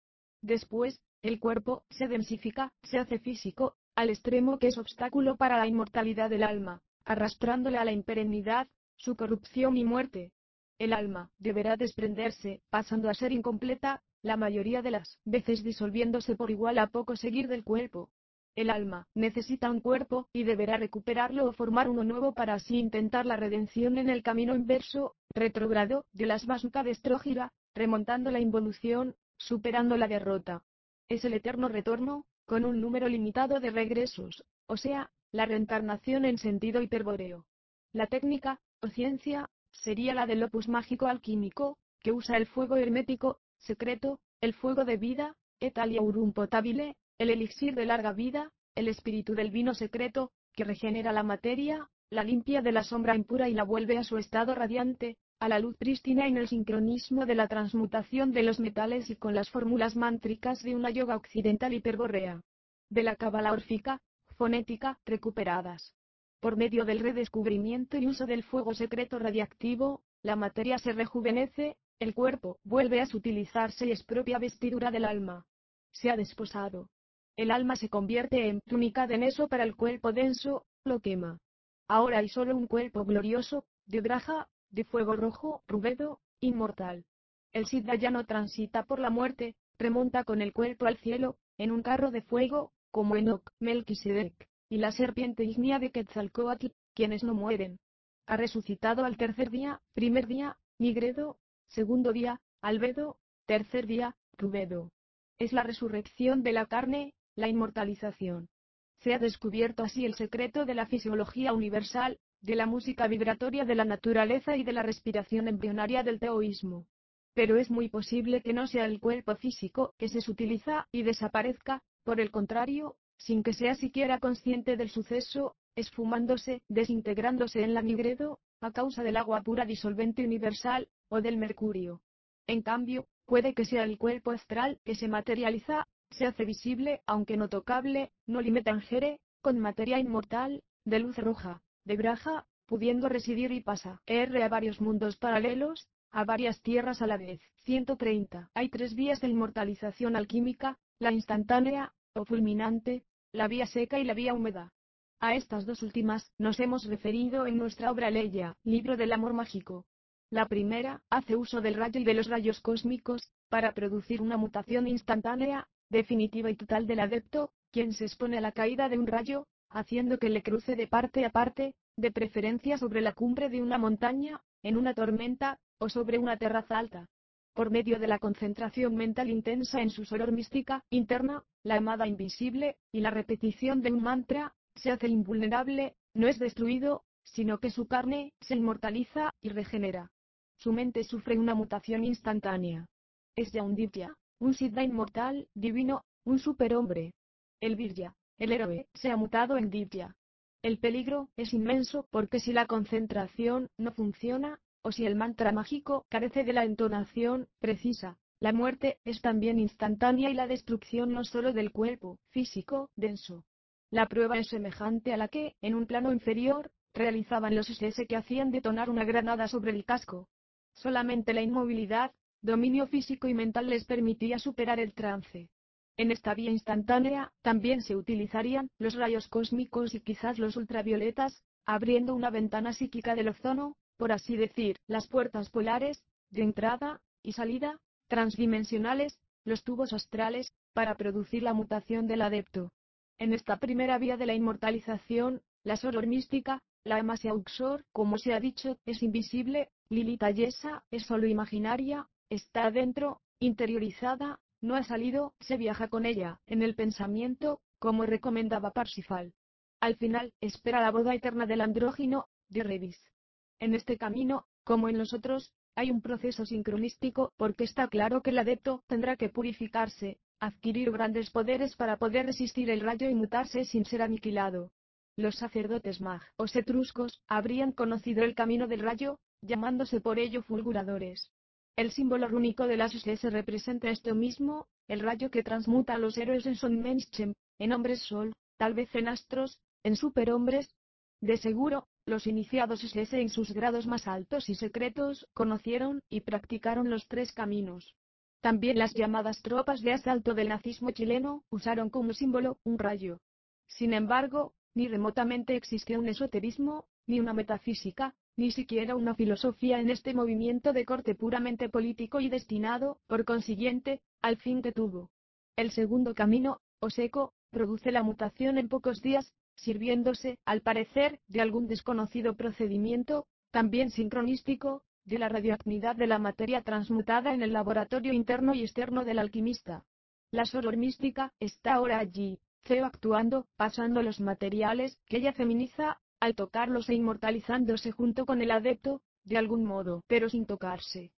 Después, el cuerpo se densifica, se hace físico, al extremo que es obstáculo para la inmortalidad del alma, arrastrándole a la imperennidad, su corrupción y muerte. El alma deberá desprenderse, pasando a ser incompleta, la mayoría de las veces disolviéndose por igual a poco seguir del cuerpo. El alma necesita un cuerpo, y deberá recuperarlo o formar uno nuevo para así intentar la redención en el camino inverso, retrogrado, de las Vasuka de Estrógira, remontando la involución, superando la derrota. Es el eterno retorno, con un número limitado de regresos, o sea, la reencarnación en sentido hiperbóreo. La técnica, o ciencia, sería la del opus mágico alquímico, que usa el fuego hermético, secreto, el fuego de vida, etalia urum potabile, el elixir de larga vida, el espíritu del vino secreto, que regenera la materia, la limpia de la sombra impura y la vuelve a su estado radiante, a la luz prístina en el sincronismo de la transmutación de los metales y con las fórmulas mántricas de una yoga occidental hiperborea. De la cábala órfica, fonética, recuperadas. Por medio del redescubrimiento y uso del fuego secreto radiactivo, la materia se rejuvenece, el cuerpo vuelve a sutilizarse y es propia vestidura del alma. Se ha desposado. El alma se convierte en túnica de neso para el cuerpo denso, lo quema. Ahora hay solo un cuerpo glorioso, de braja, de fuego rojo, rubedo, inmortal. El Siddha ya no transita por la muerte, remonta con el cuerpo al cielo, en un carro de fuego, como Enoch, Melquisedec, y la serpiente ignia de Quetzalcoatl, quienes no mueren. ha resucitado al tercer día, primer día, Nigredo, segundo día, Albedo, tercer día, Rubedo. Es la resurrección de la carne, la inmortalización. Se ha descubierto así el secreto de la fisiología universal, de la música vibratoria de la naturaleza y de la respiración embrionaria del teoísmo. Pero es muy posible que no sea el cuerpo físico que se utiliza y desaparezca, por el contrario, sin que sea siquiera consciente del suceso, esfumándose, desintegrándose en la nigredo, a causa del agua pura disolvente universal, o del mercurio. En cambio, puede que sea el cuerpo astral que se materializa, se hace visible, aunque no tocable, no tangere, con materia inmortal, de luz roja, de braja, pudiendo residir y pasa R a varios mundos paralelos, a varias tierras a la vez. 130. Hay tres vías de inmortalización alquímica, la instantánea, o fulminante, la vía seca y la vía húmeda. A estas dos últimas nos hemos referido en nuestra obra Leia, libro del amor mágico. La primera, hace uso del rayo y de los rayos cósmicos, para producir una mutación instantánea, definitiva y total del adepto, quien se expone a la caída de un rayo, haciendo que le cruce de parte a parte, de preferencia sobre la cumbre de una montaña, en una tormenta, o sobre una terraza alta. Por medio de la concentración mental intensa en su soror mística interna, la amada invisible, y la repetición de un mantra, se hace invulnerable, no es destruido, sino que su carne se inmortaliza y regenera. Su mente sufre una mutación instantánea. Es ya un divya, un siddha inmortal, divino, un superhombre. El virya, el héroe, se ha mutado en divya. El peligro es inmenso porque si la concentración no funciona, o si el mantra mágico carece de la entonación precisa, la muerte es también instantánea y la destrucción no solo del cuerpo físico denso. La prueba es semejante a la que, en un plano inferior, realizaban los SS que hacían detonar una granada sobre el casco. Solamente la inmovilidad, dominio físico y mental les permitía superar el trance. En esta vía instantánea, también se utilizarían los rayos cósmicos y quizás los ultravioletas, abriendo una ventana psíquica del ozono, por así decir, las puertas polares, de entrada y salida, transdimensionales, los tubos astrales, para producir la mutación del adepto. En esta primera vía de la inmortalización, la soror mística, la Amasia Uxor, como se ha dicho, es invisible, Lilita Yesa, es solo imaginaria, está adentro, interiorizada, no ha salido, se viaja con ella, en el pensamiento, como recomendaba Parsifal. Al final, espera la boda eterna del andrógino, de Revis. En este camino, como en los otros, hay un proceso sincronístico porque está claro que el adepto tendrá que purificarse, adquirir grandes poderes para poder resistir el rayo y mutarse sin ser aniquilado. Los sacerdotes mag o etruscos habrían conocido el camino del rayo, llamándose por ello fulguradores. El símbolo rúnico de las se representa esto mismo, el rayo que transmuta a los héroes en Sonmenschen, en hombres sol, tal vez en astros, en superhombres. De seguro, los iniciados SS en sus grados más altos y secretos conocieron y practicaron los tres caminos. También las llamadas tropas de asalto del nazismo chileno usaron como símbolo un rayo. Sin embargo, ni remotamente existió un esoterismo, ni una metafísica, ni siquiera una filosofía en este movimiento de corte puramente político y destinado, por consiguiente, al fin que tuvo. El segundo camino, o seco, produce la mutación en pocos días, sirviéndose, al parecer, de algún desconocido procedimiento, también sincronístico, de la radioactividad de la materia transmutada en el laboratorio interno y externo del alquimista. La soror mística está ahora allí, feo actuando, pasando los materiales que ella feminiza, al tocarlos e inmortalizándose junto con el adepto, de algún modo, pero sin tocarse.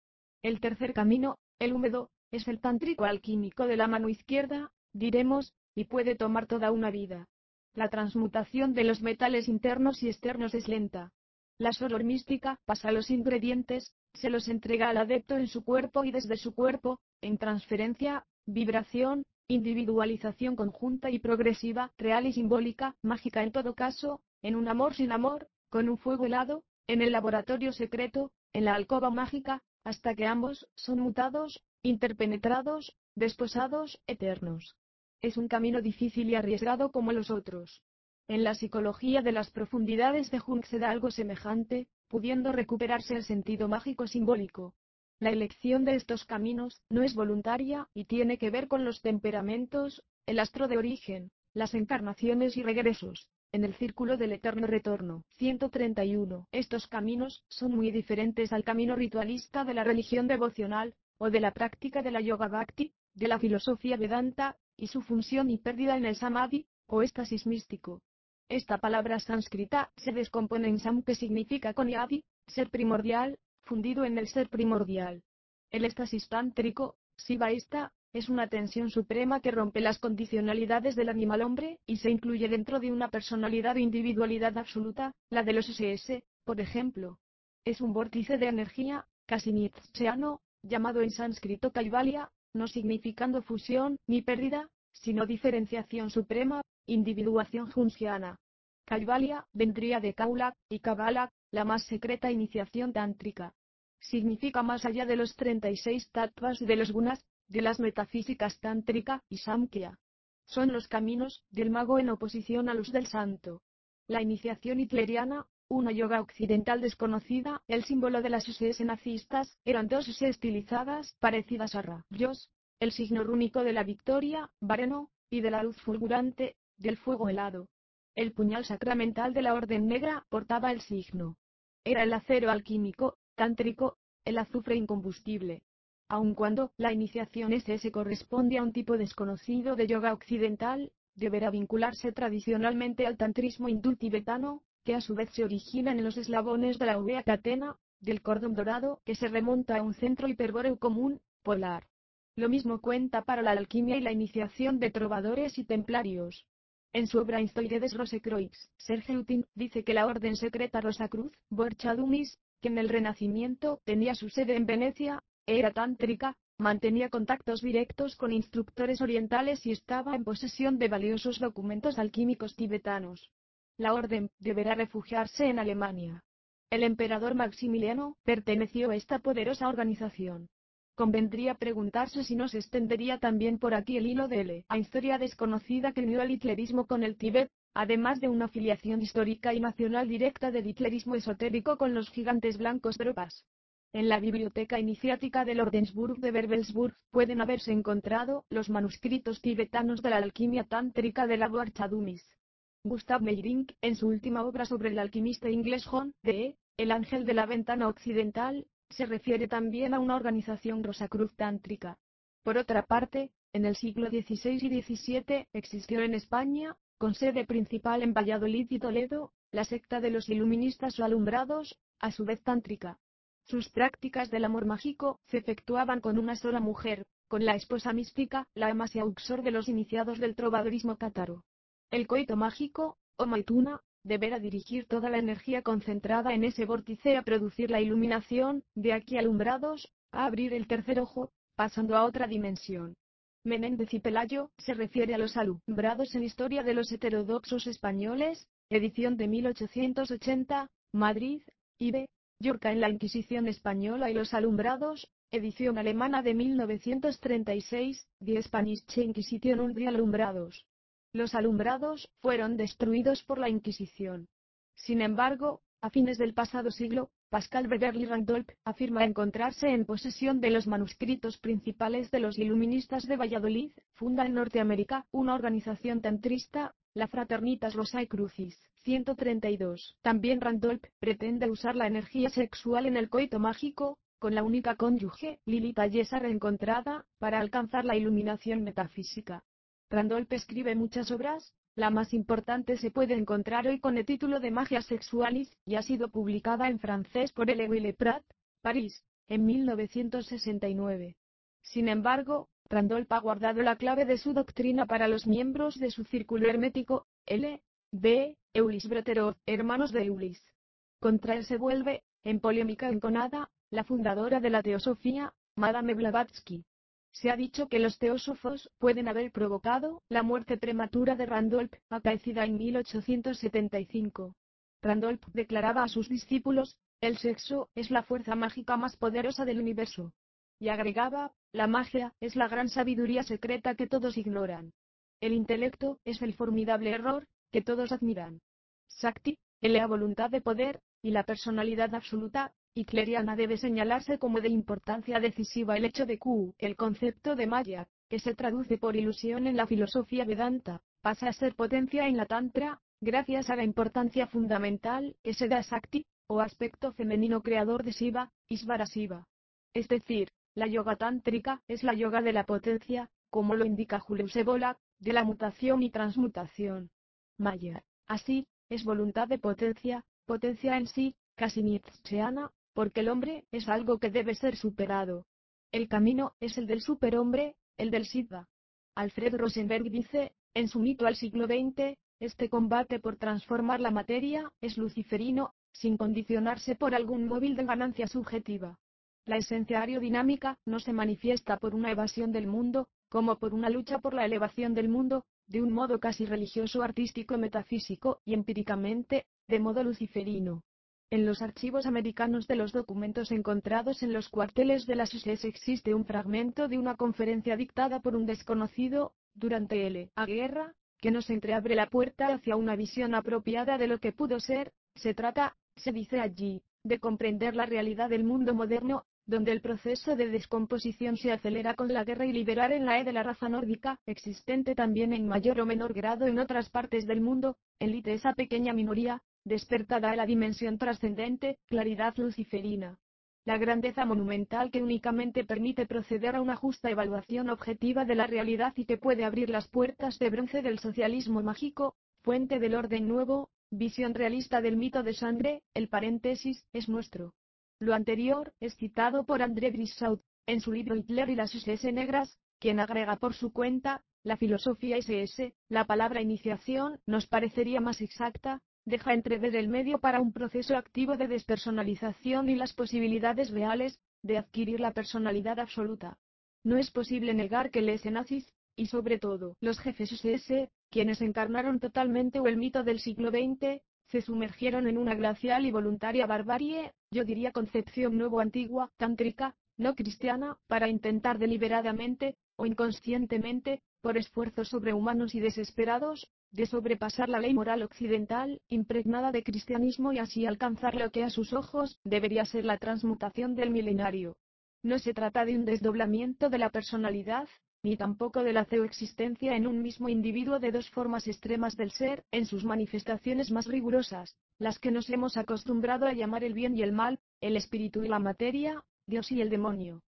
El tercer camino, el húmedo, es el tántrico alquímico de la mano izquierda, diremos, y puede tomar toda una vida. La transmutación de los metales internos y externos es lenta. La soror mística pasa los ingredientes, se los entrega al adepto en su cuerpo y desde su cuerpo, en transferencia, vibración, individualización conjunta y progresiva, real y simbólica, mágica en todo caso, en un amor sin amor, con un fuego helado, en el laboratorio secreto, en la alcoba mágica, hasta que ambos son mutados, interpenetrados, desposados, eternos. Es un camino difícil y arriesgado como los otros. En la psicología de las profundidades de Jung se da algo semejante, pudiendo recuperarse el sentido mágico simbólico. La elección de estos caminos no es voluntaria y tiene que ver con los temperamentos, el astro de origen, las encarnaciones y regresos, en el círculo del eterno retorno. 131. Estos caminos son muy diferentes al camino ritualista de la religión devocional, o de la práctica de la yoga bhakti, de la filosofía vedanta, y su función y pérdida en el samadhi, o éxtasis místico. Esta palabra sánscrita se descompone en sam que significa konyadi, ser primordial, fundido en el ser primordial. El éxtasis tántrico, sivaísta, es una tensión suprema que rompe las condicionalidades del animal hombre, y se incluye dentro de una personalidad o individualidad absoluta, la de los SS, por ejemplo. Es un vórtice de energía, casi nietzscheano, llamado en sánscrito kaivalya, no significando fusión, ni pérdida, sino diferenciación suprema, individuación jungiana. Kaivalya vendría de Kaula, y Kabbalah, la más secreta iniciación tántrica. Significa más allá de los 36 tattvas de los gunas, de las metafísicas tántrica y samkhya. Son los caminos del mago en oposición a los del santo. La iniciación hitleriana, una yoga occidental desconocida, el símbolo de las SS nazistas, eran dos S estilizadas, parecidas a rayos, el signo rúnico de la victoria, Vareno, y de la luz fulgurante, del fuego helado. El puñal sacramental de la Orden Negra portaba el signo. Era el acero alquímico, tántrico, el azufre incombustible aun cuando la iniciación SS corresponde a un tipo desconocido de yoga occidental, deberá vincularse tradicionalmente al tantrismo hindú tibetano, que a su vez se origina en los eslabones de la uvea catena, del cordón dorado que se remonta a un centro hiperbóreo común, polar. Lo mismo cuenta para la alquimia y la iniciación de trovadores y templarios. En su obra Instoiredes Rosecroix, Serge Utin dice que la orden secreta Rosacruz, Borchadumis, que en el Renacimiento tenía su sede en Venecia, era tántrica, mantenía contactos directos con instructores orientales y estaba en posesión de valiosos documentos alquímicos tibetanos. La orden deberá refugiarse en Alemania. El emperador Maximiliano perteneció a esta poderosa organización. Convendría preguntarse si no se extendería también por aquí el hilo de la historia desconocida que unió el hitlerismo con el Tíbet, además de una afiliación histórica y nacional directa del hitlerismo esotérico con los gigantes blancos tropas. En la biblioteca iniciática del Ordensburg de Berbelsburg pueden haberse encontrado los manuscritos tibetanos de la alquimia tántrica de la Dumis. Gustav Meyrink, en su última obra sobre el alquimista inglés John de El ángel de la ventana occidental, se refiere también a una organización Rosacruz tántrica. Por otra parte, en el siglo XVI y XVII existió en España, con sede principal en Valladolid y Toledo, la secta de los iluministas o alumbrados, a su vez tántrica. Sus prácticas del amor mágico se efectuaban con una sola mujer, con la esposa mística, la uxor de los iniciados del trovadorismo cátaro. El coito mágico, o maituna, deberá dirigir toda la energía concentrada en ese vórtice a producir la iluminación, de aquí alumbrados, a abrir el tercer ojo, pasando a otra dimensión. Menéndez y Pelayo se refiere a los alumbrados en Historia de los Heterodoxos Españoles, edición de 1880, Madrid, IB, Yorca en la Inquisición Española y los Alumbrados, edición alemana de 1936, Die Spanische Inquisition und die Alumbrados. Los alumbrados fueron destruidos por la Inquisición. Sin embargo, a fines del pasado siglo, Pascal Beverly Randolph afirma encontrarse en posesión de los manuscritos principales de los iluministas de Valladolid, funda en Norteamérica una organización tantrista, la Fraternitas Rosae Crucis, 132. También Randolph pretende usar la energía sexual en el coito mágico, con la única cónyuge, Lilita Yesa reencontrada, para alcanzar la iluminación metafísica. Randolph escribe muchas obras, la más importante se puede encontrar hoy con el título de Magia Sexualis, y ha sido publicada en francés por L. Prat, París, en 1969. Sin embargo, Randolph ha guardado la clave de su doctrina para los miembros de su círculo hermético, L. B. Eulis Breterov, hermanos de Eulis. Contra él se vuelve, en polémica enconada, la fundadora de la teosofía, Madame Blavatsky. Se ha dicho que los teósofos pueden haber provocado la muerte prematura de Randolph, acaecida en 1875. Randolph declaraba a sus discípulos, el sexo es la fuerza mágica más poderosa del universo. Y agregaba, la magia es la gran sabiduría secreta que todos ignoran. El intelecto es el formidable error que todos admiran. Sakti, la voluntad de poder, y la personalidad absoluta, hitleriana debe señalarse como de importancia decisiva el hecho de que el concepto de Maya, que se traduce por ilusión en la filosofía Vedanta, pasa a ser potencia en la Tantra, gracias a la importancia fundamental que se da Sakti, o aspecto femenino creador de Shiva, Isvara Shiva. Es decir, la yoga tántrica es la yoga de la potencia, como lo indica Julius Evola, de la mutación y transmutación. Maya, así, es voluntad de potencia, potencia en sí, casi nietzscheana, porque el hombre es algo que debe ser superado. El camino es el del superhombre, el del Siddha. Alfred Rosenberg dice, en su mito al siglo XX, este combate por transformar la materia es luciferino, sin condicionarse por algún móvil de ganancia subjetiva. La esencia aerodinámica no se manifiesta por una evasión del mundo, como por una lucha por la elevación del mundo, de un modo casi religioso, artístico, metafísico y empíricamente, de modo luciferino. En los archivos americanos de los documentos encontrados en los cuarteles de las SS existe un fragmento de una conferencia dictada por un desconocido, durante la guerra, que nos entreabre la puerta hacia una visión apropiada de lo que pudo ser, se trata, se dice allí, de comprender la realidad del mundo moderno, donde el proceso de descomposición se acelera con la guerra y liberar en la E de la raza nórdica, existente también en mayor o menor grado en otras partes del mundo, elite esa pequeña minoría, despertada a la dimensión trascendente, claridad luciferina. La grandeza monumental que únicamente permite proceder a una justa evaluación objetiva de la realidad y que puede abrir las puertas de bronce del socialismo mágico, fuente del orden nuevo, visión realista del mito de sangre, el paréntesis, es nuestro. Lo anterior es citado por André Brissaud, en su libro Hitler y las SS negras, quien agrega por su cuenta, la filosofía SS, la palabra iniciación nos parecería más exacta, deja entrever el medio para un proceso activo de despersonalización y las posibilidades reales, de adquirir la personalidad absoluta. No es posible negar que les nazis, y sobre todo los jefes SS, quienes encarnaron totalmente o el mito del siglo XX, se sumergieron en una glacial y voluntaria barbarie, yo diría concepción nuevo-antigua, tántrica, no cristiana, para intentar deliberadamente, o inconscientemente, por esfuerzos sobrehumanos y desesperados, de sobrepasar la ley moral occidental, impregnada de cristianismo y así alcanzar lo que a sus ojos debería ser la transmutación del milenario. No se trata de un desdoblamiento de la personalidad, ni tampoco de la existencia en un mismo individuo de dos formas extremas del ser, en sus manifestaciones más rigurosas, las que nos hemos acostumbrado a llamar el bien y el mal, el espíritu y la materia, Dios y el demonio.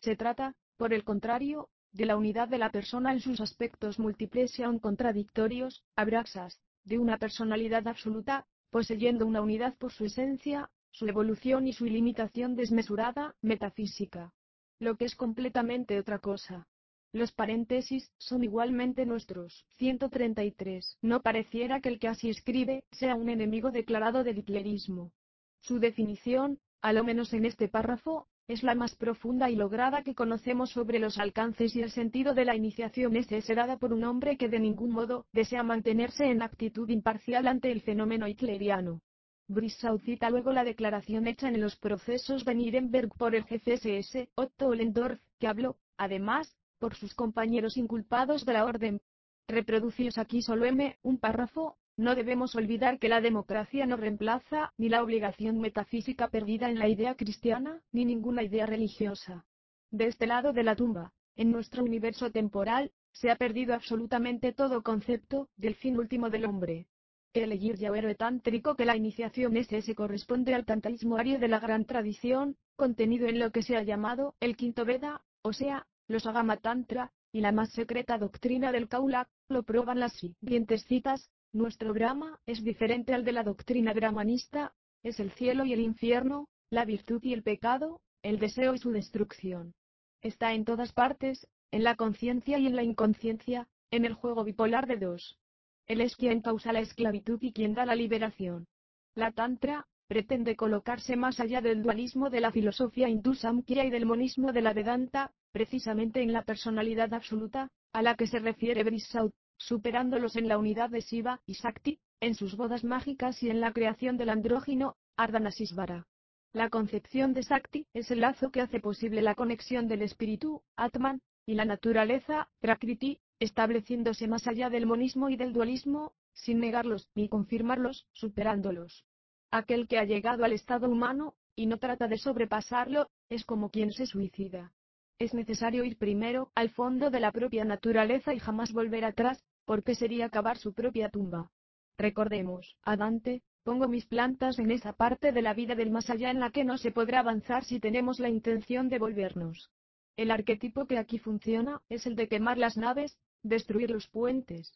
Se trata, por el contrario, de la unidad de la persona en sus aspectos múltiples y aun contradictorios, abraxas, de una personalidad absoluta, poseyendo una unidad por su esencia, su evolución y su ilimitación desmesurada, metafísica. Lo que es completamente otra cosa. Los paréntesis son igualmente nuestros. 133. No pareciera que el que así escribe sea un enemigo declarado del hitlerismo. Su definición, a lo menos en este párrafo, es la más profunda y lograda que conocemos sobre los alcances y el sentido de la iniciación es dada por un hombre que de ningún modo desea mantenerse en actitud imparcial ante el fenómeno hitleriano. Brissau cita luego la declaración hecha en los procesos de Nuremberg por el jefe SS, Otto Ollendorf, que habló, además, por sus compañeros inculpados de la orden. Reproducidos aquí solo M, un párrafo, no debemos olvidar que la democracia no reemplaza ni la obligación metafísica perdida en la idea cristiana, ni ninguna idea religiosa. De este lado de la tumba, en nuestro universo temporal, se ha perdido absolutamente todo concepto del fin último del hombre. El ya héroe tántrico que la iniciación es ese corresponde al tantaísmo ario de la gran tradición, contenido en lo que se ha llamado el quinto Veda, o sea, los Agama Tantra, y la más secreta doctrina del Kaula, lo prueban las siguientes citas, nuestro Brahma es diferente al de la doctrina brahmanista, es el cielo y el infierno, la virtud y el pecado, el deseo y su destrucción. Está en todas partes, en la conciencia y en la inconsciencia, en el juego bipolar de dos. Él es quien causa la esclavitud y quien da la liberación. La Tantra, pretende colocarse más allá del dualismo de la filosofía hindú Samkhya y del monismo de la Vedanta, precisamente en la personalidad absoluta, a la que se refiere Brissaud, superándolos en la unidad de Shiva y Sakti, en sus bodas mágicas y en la creación del andrógino, Ardhanasisvara. La concepción de Sakti es el lazo que hace posible la conexión del espíritu, Atman, y la naturaleza, Prakriti, estableciéndose más allá del monismo y del dualismo, sin negarlos ni confirmarlos, superándolos. Aquel que ha llegado al estado humano, y no trata de sobrepasarlo, es como quien se suicida. Es necesario ir primero al fondo de la propia naturaleza y jamás volver atrás, porque sería cavar su propia tumba. Recordemos, a Dante, pongo mis plantas en esa parte de la vida del más allá en la que no se podrá avanzar si tenemos la intención de volvernos. El arquetipo que aquí funciona es el de quemar las naves, destruir los puentes.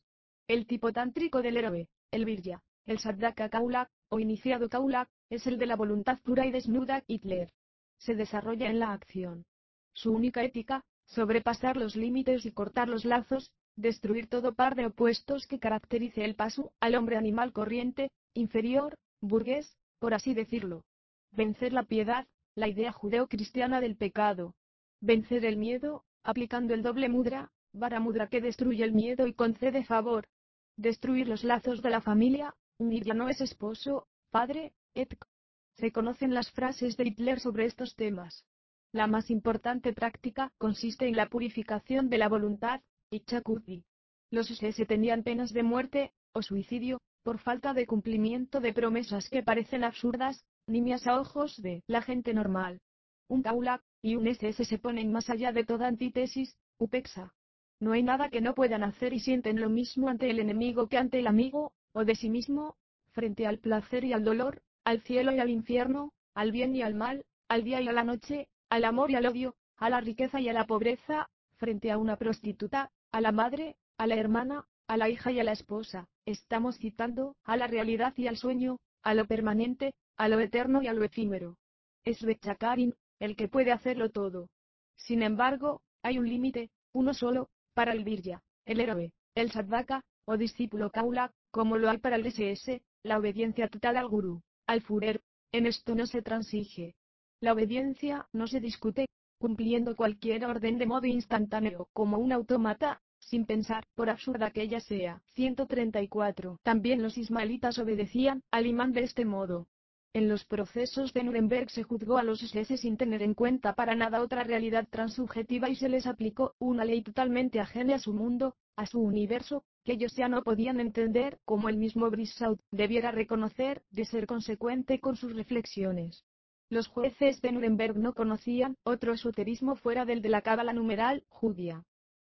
El tipo tántrico del héroe, el virya, el sadhaka kaulak, o iniciado kaulak, es el de la voluntad pura y desnuda Hitler. Se desarrolla en la acción. Su única ética, sobrepasar los límites y cortar los lazos, destruir todo par de opuestos que caracterice el paso al hombre animal corriente, inferior, burgués, por así decirlo. Vencer la piedad, la idea judeo-cristiana del pecado. Vencer el miedo, aplicando el doble mudra, vara mudra que destruye el miedo y concede favor. Destruir los lazos de la familia, unir ya no es esposo, padre, etc. Se conocen las frases de Hitler sobre estos temas. La más importante práctica consiste en la purificación de la voluntad, Ichakuti. Los SS tenían penas de muerte, o suicidio, por falta de cumplimiento de promesas que parecen absurdas, nimias a ojos de la gente normal. Un Kaulak y un SS se ponen más allá de toda antítesis, Upexa. No hay nada que no puedan hacer y sienten lo mismo ante el enemigo que ante el amigo, o de sí mismo, frente al placer y al dolor, al cielo y al infierno, al bien y al mal, al día y a la noche, al amor y al odio, a la riqueza y a la pobreza, frente a una prostituta, a la madre, a la hermana, a la hija y a la esposa, estamos citando a la realidad y al sueño, a lo permanente, a lo eterno y a lo efímero. Es Bechakarin, el que puede hacerlo todo. Sin embargo, hay un límite, uno solo, para el Virya, el héroe, el Sadvaka, o discípulo Kaula, como lo hay para el SS, la obediencia total al gurú, al Führer. En esto no se transige. La obediencia no se discute, cumpliendo cualquier orden de modo instantáneo como un autómata, sin pensar, por absurda que ella sea. 134. También los ismaelitas obedecían al imán de este modo. En los procesos de Nuremberg se juzgó a los SS sin tener en cuenta para nada otra realidad transubjetiva y se les aplicó una ley totalmente ajena a su mundo, a su universo, que ellos ya no podían entender, como el mismo Brissaud debiera reconocer, de ser consecuente con sus reflexiones. Los jueces de Nuremberg no conocían otro esoterismo fuera del de la cábala numeral judía.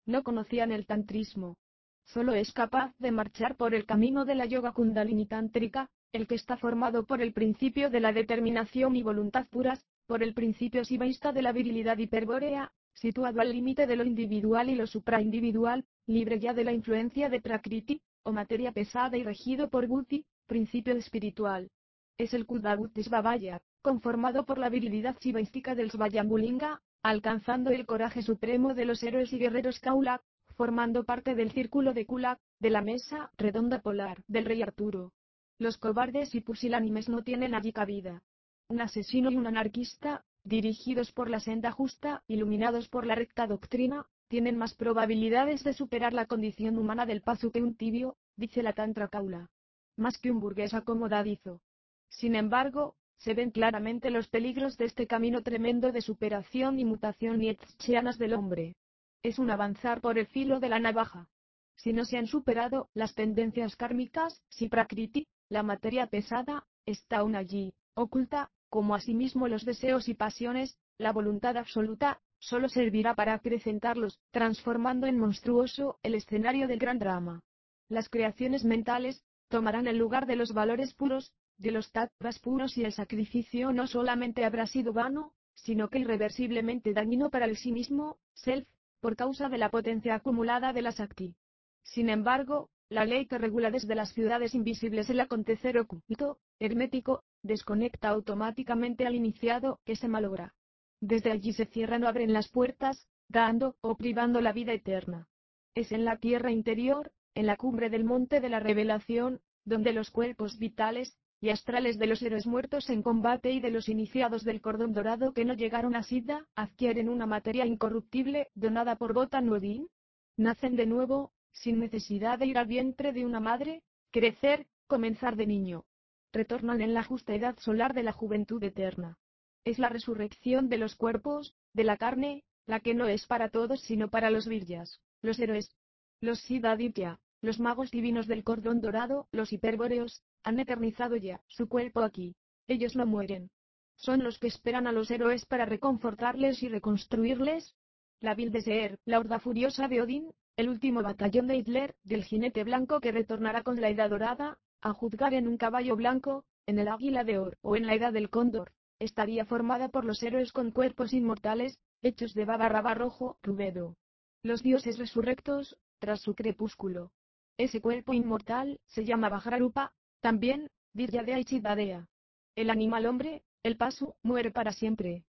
No conocían el tantrismo. Solo es capaz de marchar por el camino de la yoga kundalini tántrica, el que está formado por el principio de la determinación y voluntad puras, por el principio sivaísta de la virilidad hiperbórea, situado al límite de lo individual y lo supraindividual, libre ya de la influencia de Prakriti, o materia pesada y regido por Buddhi, principio espiritual. Es el Kudabutisvavaya, conformado por la virilidad sivaística del Svayambulinga, alcanzando el coraje supremo de los héroes y guerreros Kaula, formando parte del círculo de Kula, de la mesa redonda polar del rey Arturo. Los cobardes y pusilánimes no tienen allí cabida. Un asesino y un anarquista, dirigidos por la senda justa, iluminados por la recta doctrina, tienen más probabilidades de superar la condición humana del pazu que un tibio, dice la Tantra Kaula. Más que un burgués acomodadizo. Sin embargo, se ven claramente los peligros de este camino tremendo de superación y mutación nietzscheanas del hombre. Es un avanzar por el filo de la navaja. Si no se han superado las tendencias kármicas, si Prakriti, la materia pesada, está aún allí, oculta, como asimismo los deseos y pasiones, la voluntad absoluta, solo servirá para acrecentarlos, transformando en monstruoso el escenario del gran drama. Las creaciones mentales, tomarán el lugar de los valores puros, de los tattvas puros y el sacrificio no solamente habrá sido vano, sino que irreversiblemente dañino para el sí mismo, self, por causa de la potencia acumulada de la Sakti. Sin embargo, la ley que regula desde las ciudades invisibles el acontecer oculto, hermético, desconecta automáticamente al iniciado, que se malogra. Desde allí se cierran o abren las puertas, dando o privando la vida eterna. Es en la tierra interior, en la cumbre del monte de la revelación, donde los cuerpos vitales, y astrales de los héroes muertos en combate y de los iniciados del cordón dorado que no llegaron a Sida, adquieren una materia incorruptible, donada por Botan Odin. Nacen de nuevo, sin necesidad de ir al vientre de una madre, crecer, comenzar de niño. Retornan en la justa edad solar de la juventud eterna. Es la resurrección de los cuerpos, de la carne, la que no es para todos sino para los viryas, los héroes. Los Siddhaditya, los magos divinos del cordón dorado, los hiperbóreos, han eternizado ya su cuerpo aquí. Ellos no mueren. Son los que esperan a los héroes para reconfortarles y reconstruirles. La vil de Seer, la horda furiosa de Odín, el último batallón de Hitler, del jinete blanco que retornará con la edad dorada, a juzgar en un caballo blanco, en el águila de oro o en la edad del cóndor, estaría formada por los héroes con cuerpos inmortales, hechos de baba rojo, rubedo. Los dioses resurrectos, tras su crepúsculo. Ese cuerpo inmortal, se llama Vajrarupa, también, Viryadea y Chidadea. El animal hombre, el pasu, muere para siempre.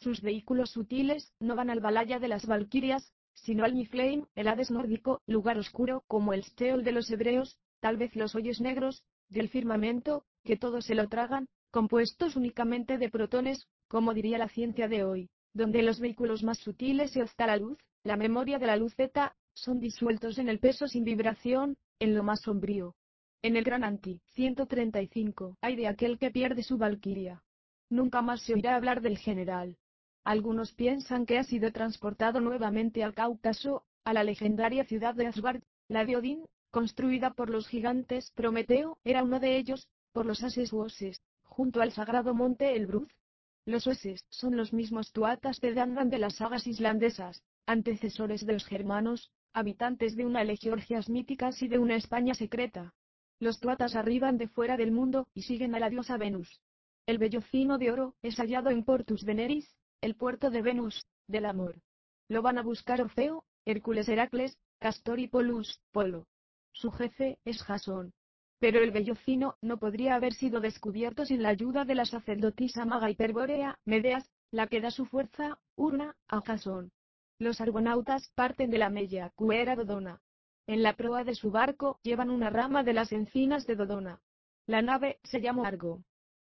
Sus vehículos sutiles, no van al Balaya de las Valquirias, sino al Niflheim, el Hades nórdico, lugar oscuro como el Steol de los hebreos, tal vez los hoyos negros, del firmamento, que todos se lo tragan, compuestos únicamente de protones, como diría la ciencia de hoy, donde los vehículos más sutiles y hasta la luz, la memoria de la luz Z, son disueltos en el peso sin vibración, en lo más sombrío. En el Gran Anti, 135, hay de aquel que pierde su valquiria. Nunca más se oirá hablar del general. Algunos piensan que ha sido transportado nuevamente al Cáucaso, a la legendaria ciudad de Asgard, la de Odín, construida por los gigantes. Prometeo era uno de ellos, por los ases junto al sagrado monte Elbruz. Los Oses son los mismos tuatas de Dandan de las sagas islandesas, antecesores de los germanos, habitantes de una legiorgias míticas y de una España secreta. Los tuatas arriban de fuera del mundo y siguen a la diosa Venus. El vellocino de oro es hallado en Portus Veneris, el puerto de Venus, del amor. Lo van a buscar Orfeo, Hércules Heracles, Castor y Polus, Polo. Su jefe es Jasón. Pero el vellocino no podría haber sido descubierto sin la ayuda de la sacerdotisa maga Hiperbórea, Medeas, la que da su fuerza, urna, a Jasón. Los argonautas parten de la Mella Cuera Dodona. En la proa de su barco llevan una rama de las encinas de Dodona. La nave se llama Argo.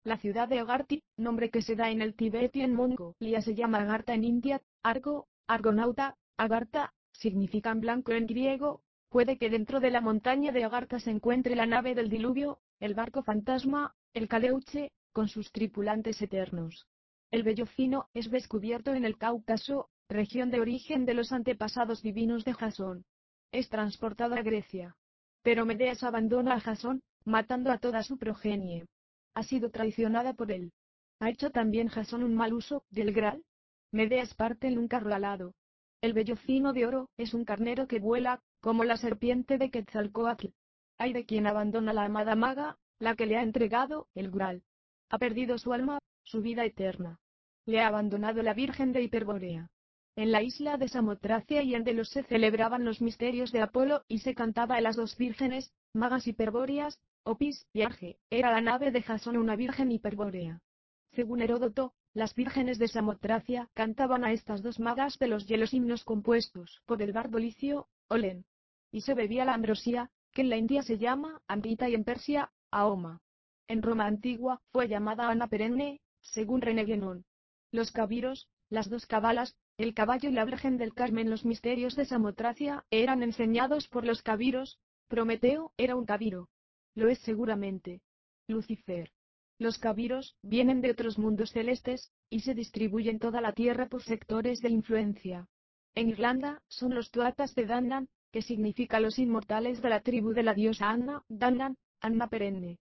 La ciudad de Agarti, nombre que se da en el Tibet y en Mongolia se llama Agartha en India, Argo, Argonauta, Agartha, significan blanco en griego, puede que dentro de la montaña de Agartha se encuentre la nave del diluvio, el barco fantasma, el Caleuche, con sus tripulantes eternos. El vellocino es descubierto en el Cáucaso, región de origen de los antepasados divinos de Jasón. Es transportado a Grecia. Pero Medeas abandona a Jasón, matando a toda su progenie ha sido traicionada por él. ¿Ha hecho también Jasón un mal uso del Graal? Medeas parte en un carro alado. El vellocino de oro es un carnero que vuela, como la serpiente de Quetzalcoatl. Hay de quien abandona la amada maga, la que le ha entregado el Graal. Ha perdido su alma, su vida eterna. Le ha abandonado la Virgen de Hiperbórea. En la isla de Samotracia y en Delos se celebraban los misterios de Apolo y se cantaba a las dos vírgenes, magas hiperbóreas, Opis y Arge, era la nave de Jasón una virgen hiperbórea. Según Heródoto, las vírgenes de Samotracia cantaban a estas dos magas de los hielos himnos compuestos por el bardo licio, Olen. Y se bebía la ambrosía, que en la India se llama Amrita y en Persia, Aoma. En Roma antigua, fue llamada Ana perenne, según René Guénon. Los cabiros, las dos cabalas, el caballo y la Virgen del Carmen los misterios de Samotracia, eran enseñados por los cabiros, Prometeo era un cabiro. Lo es seguramente. Lucifer. Los cabiros vienen de otros mundos celestes, y se distribuyen toda la tierra por sectores de influencia. En Irlanda, son los tuatas de Dandan, que significa los inmortales de la tribu de la diosa Anna, Dandan, Anna perenne.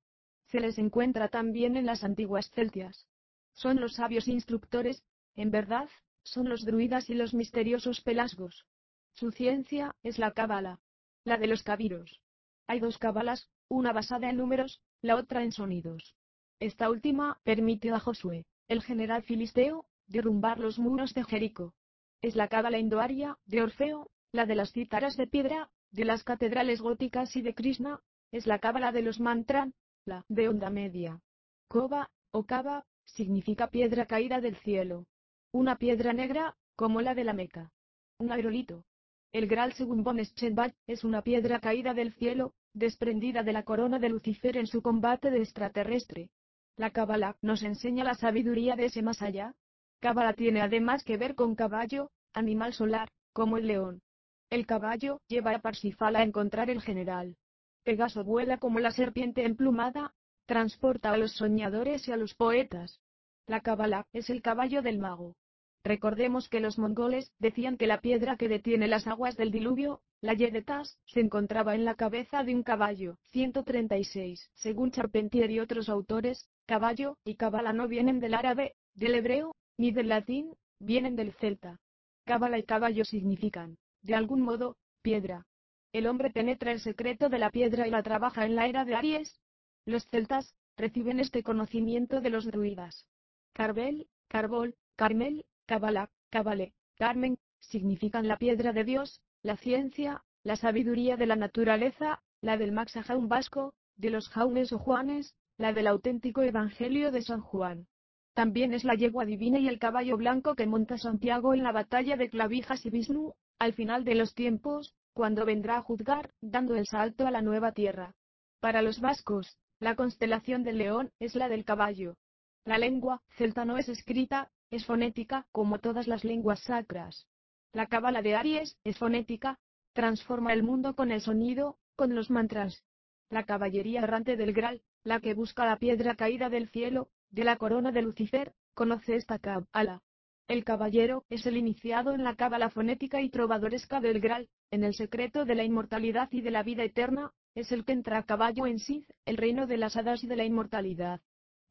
Se les encuentra también en las antiguas Celtias. Son los sabios instructores, en verdad, son los druidas y los misteriosos pelasgos. Su ciencia es la cábala. La de los cabiros. Hay dos cábalas, una basada en números, la otra en sonidos. Esta última permitió a Josué, el general filisteo, derrumbar los muros de Jericó. Es la cábala indoaria, de Orfeo, la de las cítaras de piedra, de las catedrales góticas y de Krishna, es la cábala de los mantran, la de onda media. Koba, o Kaba, significa piedra caída del cielo. Una piedra negra, como la de la Meca. Un aerolito. El Graal según von es una piedra caída del cielo, desprendida de la corona de Lucifer en su combate de extraterrestre. La Cábala nos enseña la sabiduría de ese más allá. Cábala tiene además que ver con caballo, animal solar, como el león. El caballo lleva a Parsifal a encontrar el general. Pegaso vuela como la serpiente emplumada, transporta a los soñadores y a los poetas. La Cábala es el caballo del mago. Recordemos que los mongoles decían que la piedra que detiene las aguas del diluvio, la Yedetas, se encontraba en la cabeza de un caballo. 136. Según Charpentier y otros autores, caballo y cabala no vienen del árabe, del hebreo, ni del latín, vienen del celta. Cabala y caballo significan, de algún modo, piedra. El hombre penetra el secreto de la piedra y la trabaja en la era de Aries. Los celtas reciben este conocimiento de los druidas. Carvel, Carbol, Carmel, Cabala, Cabale, Carmen, significan la piedra de Dios, la ciencia, la sabiduría de la naturaleza, la del Maxajaun vasco, de los Jaunes o Juanes, la del auténtico Evangelio de San Juan. También es la yegua divina y el caballo blanco que monta Santiago en la batalla de Clavijas y Visnu, al final de los tiempos, cuando vendrá a juzgar, dando el salto a la nueva tierra. Para los vascos, la constelación del león es la del caballo. La lengua celta no es escrita, es fonética, como todas las lenguas sacras. La cábala de Aries es fonética, transforma el mundo con el sonido, con los mantras. La caballería errante del Graal, la que busca la piedra caída del cielo, de la corona de Lucifer, conoce esta cábala. El caballero es el iniciado en la cábala fonética y trovadoresca del Graal, en el secreto de la inmortalidad y de la vida eterna, es el que entra a caballo en Sid, el reino de las hadas y de la inmortalidad.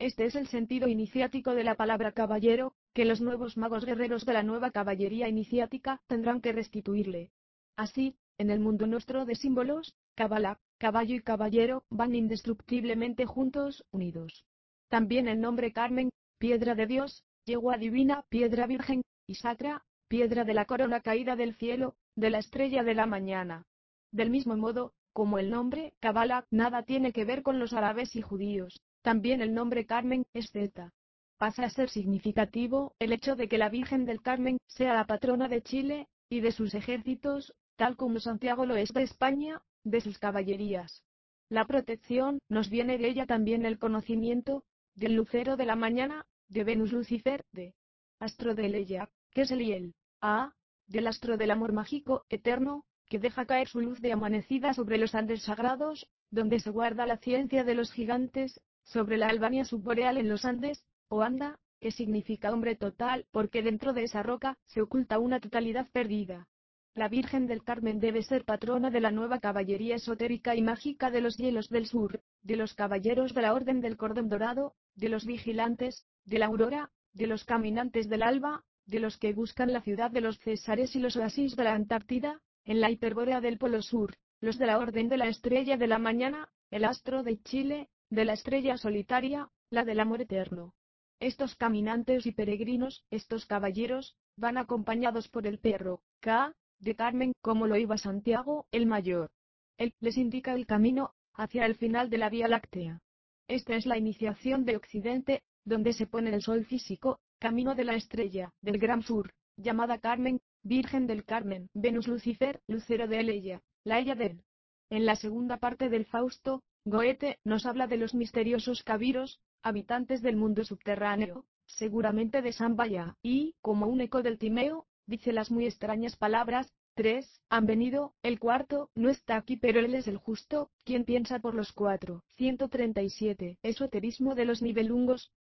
Este es el sentido iniciático de la palabra caballero, que los nuevos magos guerreros de la nueva caballería iniciática tendrán que restituirle. Así, en el mundo nuestro de símbolos, cabala, caballo y caballero van indestructiblemente juntos, unidos. También el nombre Carmen, piedra de Dios, yegua divina, piedra virgen, y sacra, piedra de la corona caída del cielo, de la estrella de la mañana. Del mismo modo, como el nombre Kabbalah nada tiene que ver con los árabes y judíos, también el nombre Carmen es Z. Pasa a ser significativo el hecho de que la Virgen del Carmen sea la patrona de Chile, y de sus ejércitos, tal como Santiago lo es de España, de sus caballerías. La protección nos viene de ella también el conocimiento, del lucero de la mañana, de Venus Lucifer, de astro de Leia, que es el Hiel, A, del astro del amor mágico, eterno, que deja caer su luz de amanecida sobre los Andes sagrados, donde se guarda la ciencia de los gigantes, sobre la Albania subboreal en los Andes, o anda, que significa hombre total, porque dentro de esa roca se oculta una totalidad perdida. La Virgen del Carmen debe ser patrona de la nueva caballería esotérica y mágica de los hielos del sur, de los caballeros de la Orden del Cordón Dorado, de los vigilantes, de la aurora, de los caminantes del alba, de los que buscan la ciudad de los Césares y los oasis de la Antártida, en la hiperbórea del Polo Sur, los de la Orden de la Estrella de la Mañana, el astro de Chile, de la estrella solitaria, la del amor eterno. Estos caminantes y peregrinos, estos caballeros, van acompañados por el perro, K, de Carmen, como lo iba Santiago, el mayor. Él les indica el camino, hacia el final de la Vía Láctea. Esta es la iniciación de Occidente, donde se pone el sol físico, camino de la estrella, del Gran Sur, llamada Carmen, Virgen del Carmen, Venus Lucifer, Lucero de Eleia, la ella de él. En la segunda parte del Fausto, Goethe nos habla de los misteriosos cabiros, habitantes del mundo subterráneo, seguramente de Sambaya, y, como un eco del Timeo, dice las muy extrañas palabras, tres, han venido, el cuarto, no está aquí pero él es el justo, quien piensa por los cuatro. 137. Esoterismo de los nivelungos,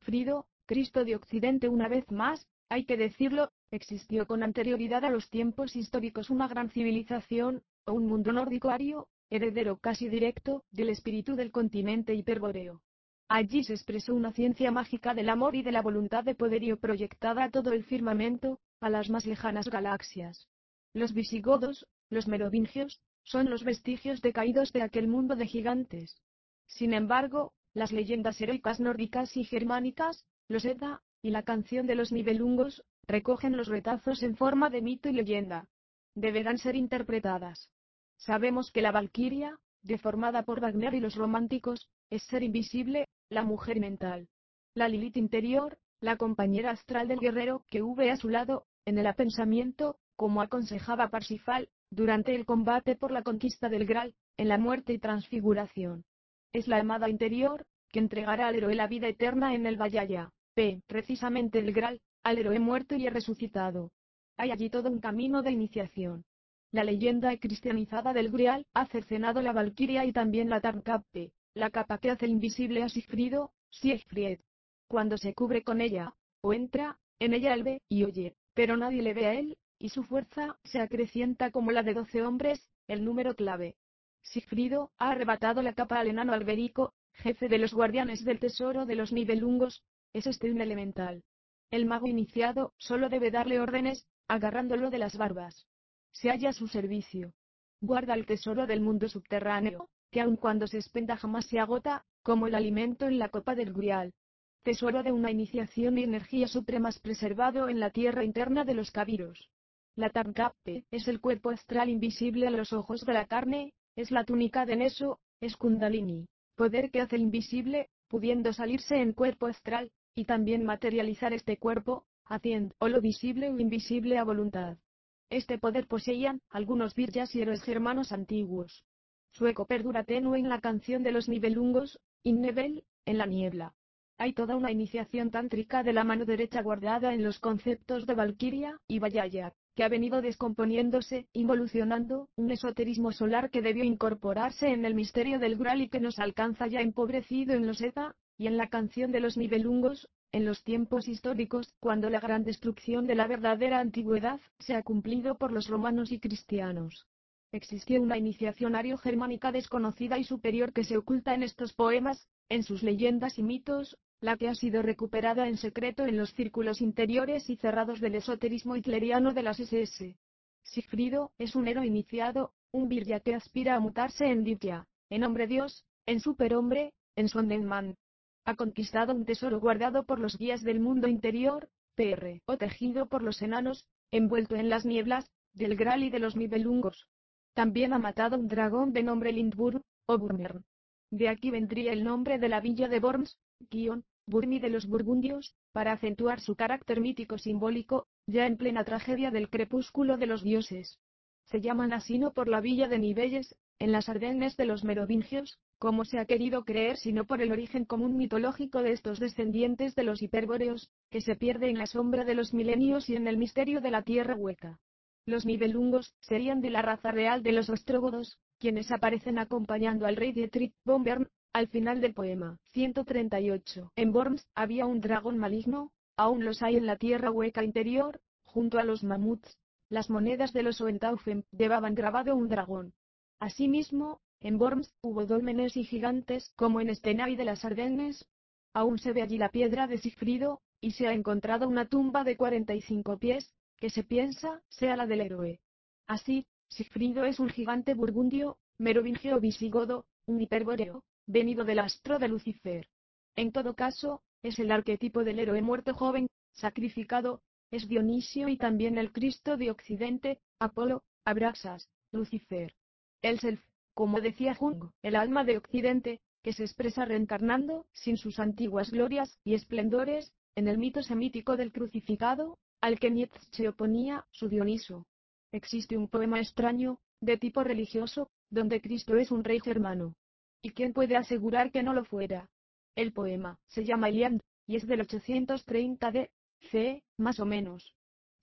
Frido, Cristo de Occidente una vez más, hay que decirlo, existió con anterioridad a los tiempos históricos una gran civilización, o un mundo nórdico ario, heredero casi directo, del espíritu del continente hiperbóreo. Allí se expresó una ciencia mágica del amor y de la voluntad de poderío proyectada a todo el firmamento, a las más lejanas galaxias. Los visigodos, los merovingios, son los vestigios decaídos de aquel mundo de gigantes. Sin embargo, las leyendas heroicas nórdicas y germánicas, los Edda, y la canción de los Nibelungos, recogen los retazos en forma de mito y leyenda. Deberán ser interpretadas. Sabemos que la Valquiria, deformada por Wagner y los románticos, es ser invisible, la mujer mental. La Lilith interior, la compañera astral del guerrero que hube a su lado, en el apensamiento, como aconsejaba Parsifal, durante el combate por la conquista del Graal, en la muerte y transfiguración. Es la amada interior, que entregará al héroe la vida eterna en el Vallaya, P. Precisamente el Graal, al héroe muerto y resucitado. Hay allí todo un camino de iniciación. La leyenda cristianizada del Grial ha cercenado la Valquiria y también la Tarnkappe, la capa que hace invisible a Sigfrido, Siegfried. Cuando se cubre con ella, o entra, en ella él ve y oye, pero nadie le ve a él, y su fuerza se acrecienta como la de doce hombres, el número clave. Sigfrido ha arrebatado la capa al enano Alberico, jefe de los guardianes del tesoro de los nivelungos, es este un elemental. El mago iniciado solo debe darle órdenes, agarrándolo de las barbas se halla a su servicio. Guarda el tesoro del mundo subterráneo, que aun cuando se expenda jamás se agota, como el alimento en la copa del Grial. Tesoro de una iniciación y energías supremas preservado en la tierra interna de los cabiros. La Tarkapte es el cuerpo astral invisible a los ojos de la carne, es la túnica de Neso, es Kundalini, poder que hace invisible, pudiendo salirse en cuerpo astral, y también materializar este cuerpo, haciendo o lo visible o invisible a voluntad. Este poder poseían algunos virjas y héroes germanos antiguos. Su eco perdura tenue en la canción de los nivelungos, Innebel, en la niebla. Hay toda una iniciación tántrica de la mano derecha guardada en los conceptos de Valkyria y Vajaya, que ha venido descomponiéndose, involucionando, un esoterismo solar que debió incorporarse en el misterio del Graal y que nos alcanza ya empobrecido en los Eta, y en la canción de los nivelungos, en los tiempos históricos, cuando la gran destrucción de la verdadera antigüedad se ha cumplido por los romanos y cristianos. Existió una iniciación ario-germánica desconocida y superior que se oculta en estos poemas, en sus leyendas y mitos, la que ha sido recuperada en secreto en los círculos interiores y cerrados del esoterismo hitleriano de las SS. Sigfrido es un héroe iniciado, un virya que aspira a mutarse en Divya, en hombre dios, en superhombre, en Sonderman. Ha conquistado un tesoro guardado por los guías del mundo interior, PR, o tejido por los enanos, envuelto en las nieblas, del Graal y de los Nibelungos. También ha matado un dragón de nombre Lindburg, o Burmern. De aquí vendría el nombre de la villa de Worms, Kion, Burmi de los burgundios, para acentuar su carácter mítico simbólico, ya en plena tragedia del crepúsculo de los dioses. Se llaman así no por la villa de Nivelles, en las Ardennes de los merovingios, como se ha querido creer sino por el origen común mitológico de estos descendientes de los hiperbóreos, que se pierde en la sombra de los milenios y en el misterio de la tierra hueca. Los nibelungos serían de la raza real de los ostrógodos, quienes aparecen acompañando al rey Dietrich von Bern, al final del poema. 138. En Worms había un dragón maligno, aún los hay en la tierra hueca interior, junto a los mamuts. Las monedas de los Oentaufen llevaban grabado un dragón. Asimismo, en Worms hubo dólmenes y gigantes como en Stenay de las Ardennes. Aún se ve allí la piedra de Sigfrido, y se ha encontrado una tumba de 45 pies, que se piensa sea la del héroe. Así, Sigfrido es un gigante burgundio, merovingio visigodo, un hiperbóreo, venido del astro de Lucifer. En todo caso, es el arquetipo del héroe muerto joven, sacrificado, es Dionisio y también el Cristo de Occidente, Apolo, Abraxas, Lucifer. El Self, como decía Jung, el alma de Occidente, que se expresa reencarnando, sin sus antiguas glorias y esplendores, en el mito semítico del crucificado, al que Nietzsche oponía, su Dioniso. Existe un poema extraño, de tipo religioso, donde Cristo es un rey germano. ¿Y quién puede asegurar que no lo fuera? El poema se llama Iliand, y es del 830 de C, más o menos.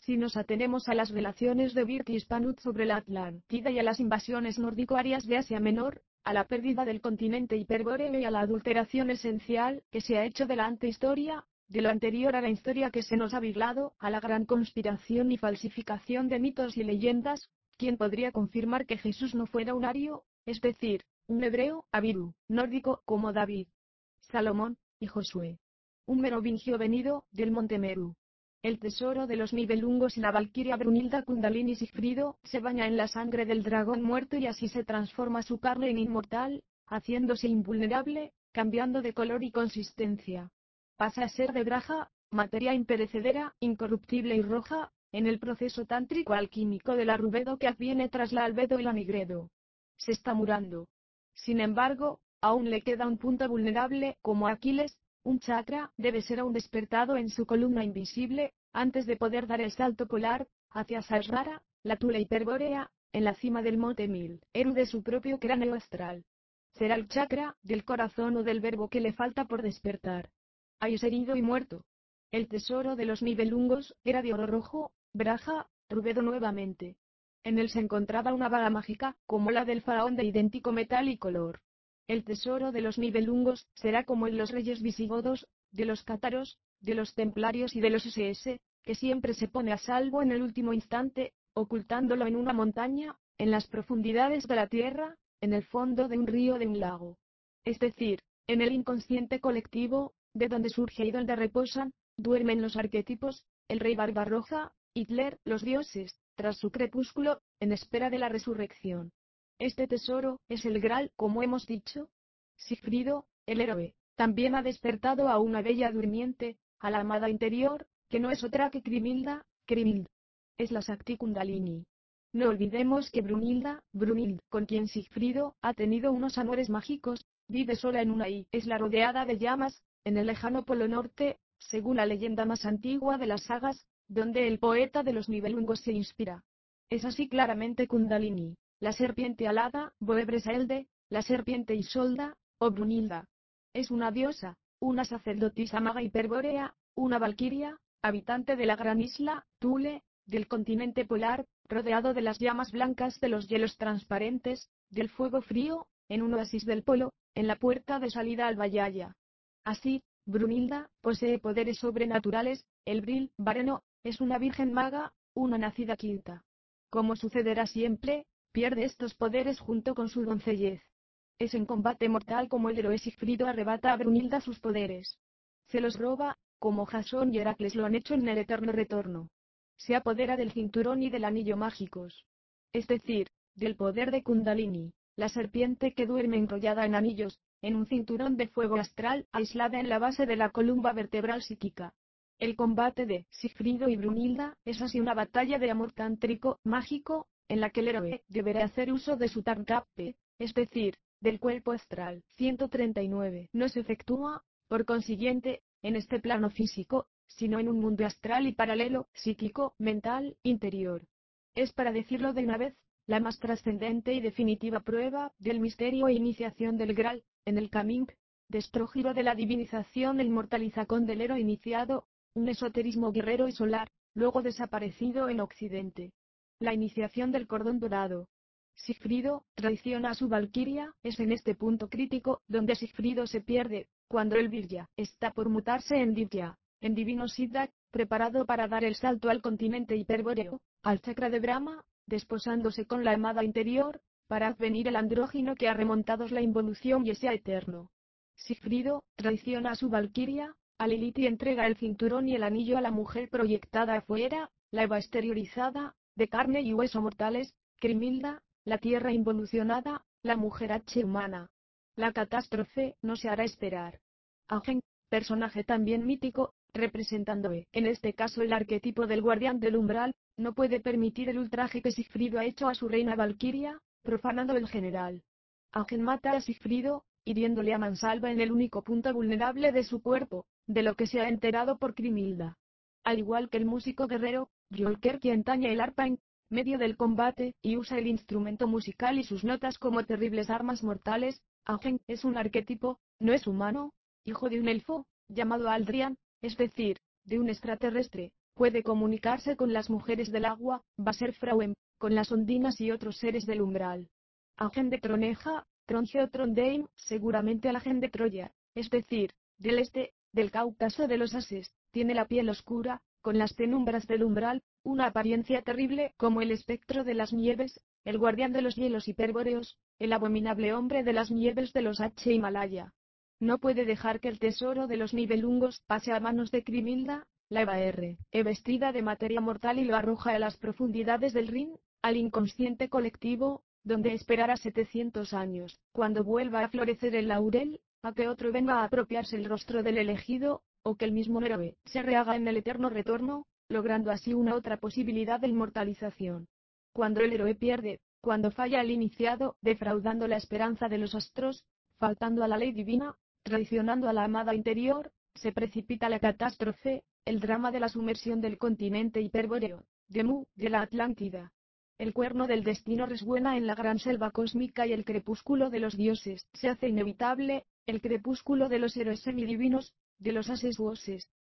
Si nos atenemos a las relaciones de Birk sobre la Atlántida y a las invasiones nórdico-arias de Asia Menor, a la pérdida del continente hiperbóreo y a la adulteración esencial que se ha hecho de la antehistoria, de lo anterior a la historia que se nos ha virlado, a la gran conspiración y falsificación de mitos y leyendas, ¿quién podría confirmar que Jesús no fuera un ario, es decir, un hebreo, abiru, nórdico, como David, Salomón, y Josué? Un merovingio venido, del monte Meru. El tesoro de los nivelungos y la valquiria Brunilda Kundalini Sigfrido, se baña en la sangre del dragón muerto y así se transforma su carne en inmortal, haciéndose invulnerable, cambiando de color y consistencia pasa a ser de braja, materia imperecedera, incorruptible y roja, en el proceso tántrico alquímico del arrubedo que adviene tras la albedo y la nigredo. Se está murando. Sin embargo, aún le queda un punto vulnerable, como Aquiles, un chakra, debe ser aún despertado en su columna invisible, antes de poder dar el salto polar, hacia Sahasrara, la tula hiperbórea, en la cima del monte Mil, héroe de su propio cráneo astral. Será el chakra, del corazón o del verbo que le falta por despertar hay herido y muerto. El tesoro de los nivelungos era de oro rojo, braja, rubedo nuevamente. En él se encontraba una vaga mágica, como la del faraón de idéntico metal y color. El tesoro de los nivelungos será como en los reyes visigodos, de los cátaros, de los templarios y de los SS, que siempre se pone a salvo en el último instante, ocultándolo en una montaña, en las profundidades de la tierra, en el fondo de un río de un lago. Es decir, en el inconsciente colectivo, de donde surge y donde reposan, duermen los arquetipos, el rey Barbarroja, Hitler, los dioses, tras su crepúsculo, en espera de la resurrección. Este tesoro, es el Graal, como hemos dicho. Sigfrido, el héroe, también ha despertado a una bella durmiente, a la amada interior, que no es otra que Crimilda, Crimild. Es la Sakti Kundalini. No olvidemos que Brunilda, Brunild, con quien Sigfrido ha tenido unos amores mágicos, vive sola en una isla rodeada de llamas, en el lejano Polo Norte, según la leyenda más antigua de las sagas, donde el poeta de los Nibelungos se inspira. Es así claramente Kundalini, la serpiente alada, Boebresaelde, la serpiente Isolda, o Brunilda. Es una diosa, una sacerdotisa maga hiperbórea, una valquiria, habitante de la gran isla, Tule, del continente polar, rodeado de las llamas blancas de los hielos transparentes, del fuego frío, en un oasis del polo, en la puerta de salida al Vallaya. Así, Brunilda, posee poderes sobrenaturales, el Bril, Vareno, es una virgen maga, una nacida quinta. Como sucederá siempre, pierde estos poderes junto con su doncellez. Es en combate mortal como el héroe Sigfrido arrebata a Brunilda sus poderes. Se los roba, como Jasón y Heracles lo han hecho en el eterno retorno. Se apodera del cinturón y del anillo mágicos. Es decir, del poder de Kundalini, la serpiente que duerme enrollada en anillos, en un cinturón de fuego astral aislada en la base de la columna vertebral psíquica. El combate de Sigfrido y Brunilda es así una batalla de amor tántrico, mágico, en la que el héroe deberá hacer uso de su Tarnkappe, es decir, del cuerpo astral. 139. No se efectúa, por consiguiente, en este plano físico, sino en un mundo astral y paralelo, psíquico, mental, interior. Es para decirlo de una vez, la más trascendente y definitiva prueba del misterio e iniciación del Graal, en el camino, destrojiro de la divinización el mortalizacón del héroe iniciado, un esoterismo guerrero y solar, luego desaparecido en Occidente. La iniciación del cordón dorado. Sigfrido, traiciona a su valquiria, es en este punto crítico, donde Sigfrido se pierde, cuando el Virya está por mutarse en Divya, en divino Siddha, preparado para dar el salto al continente hiperbóreo, al chakra de Brahma, desposándose con la amada interior, para advenir el andrógino que ha remontado la involución y sea eterno. Sigfrido, traiciona a su valquiria, a Lilith y entrega el cinturón y el anillo a la mujer proyectada afuera, la Eva exteriorizada, de carne y hueso mortales, Crimilda, la tierra involucionada, la mujer H humana. La catástrofe no se hará esperar. Agen, personaje también mítico, representando en este caso el arquetipo del guardián del umbral, no puede permitir el ultraje que Sigfrido ha hecho a su reina Valquiria, profanando el general. Agen mata a Sigfrido, hiriéndole a mansalva en el único punto vulnerable de su cuerpo, de lo que se ha enterado por Crimilda. Al igual que el músico guerrero, Jolker quien taña el arpa en medio del combate, y usa el instrumento musical y sus notas como terribles armas mortales, Agen es un arquetipo, no es humano, hijo de un elfo, llamado Aldrian, es decir, de un extraterrestre, puede comunicarse con las mujeres del agua, Frauen, con las ondinas y otros seres del umbral. Agen de Troneja, Tronje o Trondheim, seguramente a la de Troya, es decir, del este, del Cáucaso de los Ases, tiene la piel oscura, con las penumbras del umbral, una apariencia terrible como el espectro de las nieves, el guardián de los hielos hiperbóreos, el abominable hombre de las nieves de los H. Himalaya. No puede dejar que el tesoro de los nivelungos pase a manos de Crimilda, la Eva R. E vestida de materia mortal y lo arroja a las profundidades del Rin, al inconsciente colectivo, donde esperará 700 años, cuando vuelva a florecer el laurel, a que otro venga a apropiarse el rostro del elegido, o que el mismo héroe se rehaga en el eterno retorno, logrando así una otra posibilidad de inmortalización. Cuando el héroe pierde, cuando falla el iniciado, defraudando la esperanza de los astros, faltando a la ley divina, traicionando a la amada interior, se precipita la catástrofe, el drama de la sumersión del continente hiperbóreo, de Mu, de la Atlántida. El cuerno del destino resuena en la gran selva cósmica y el crepúsculo de los dioses se hace inevitable, el crepúsculo de los héroes semidivinos, de los ases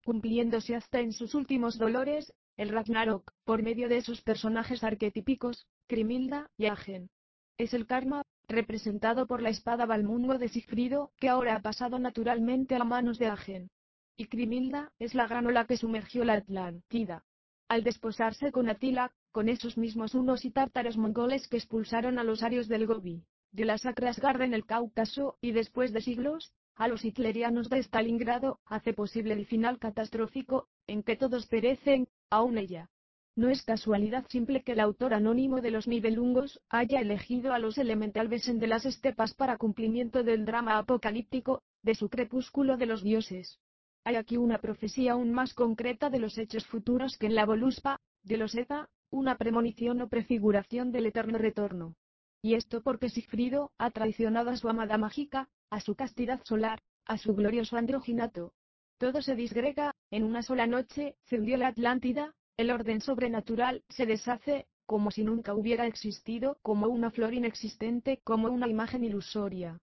cumpliéndose hasta en sus últimos dolores, el Ragnarok, por medio de esos personajes arquetípicos, Crimilda y Agen. Es el karma, representado por la espada Balmungo de Sigfrido, que ahora ha pasado naturalmente a manos de Agen. Y Crimilda, es la gran ola que sumergió la Atlántida. Al desposarse con Atila, con esos mismos hunos y tártaros mongoles que expulsaron a los arios del Gobi, de la Sacrasgarda en el Cáucaso, y después de siglos, a los hitlerianos de Stalingrado, hace posible el final catastrófico, en que todos perecen, aún ella. No es casualidad simple que el autor anónimo de los Nibelungos haya elegido a los Elementalbesen de las estepas para cumplimiento del drama apocalíptico, de su crepúsculo de los dioses. Hay aquí una profecía aún más concreta de los hechos futuros que en la Voluspa, de los Eta, una premonición o prefiguración del eterno retorno. Y esto porque Sigfrido ha traicionado a su amada mágica, a su castidad solar, a su glorioso androginato. Todo se disgrega, en una sola noche, se hundió la Atlántida, el orden sobrenatural se deshace, como si nunca hubiera existido, como una flor inexistente, como una imagen ilusoria.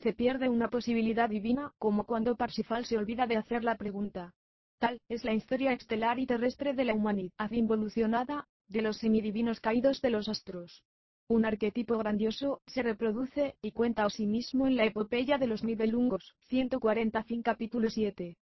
Se pierde una posibilidad divina, como cuando Parsifal se olvida de hacer la pregunta. Tal es la historia estelar y terrestre de la humanidad involucionada, de los semidivinos caídos de los astros. Un arquetipo grandioso se reproduce y cuenta a sí mismo en la epopeya de los Nibelungos, 140 fin capítulo 7.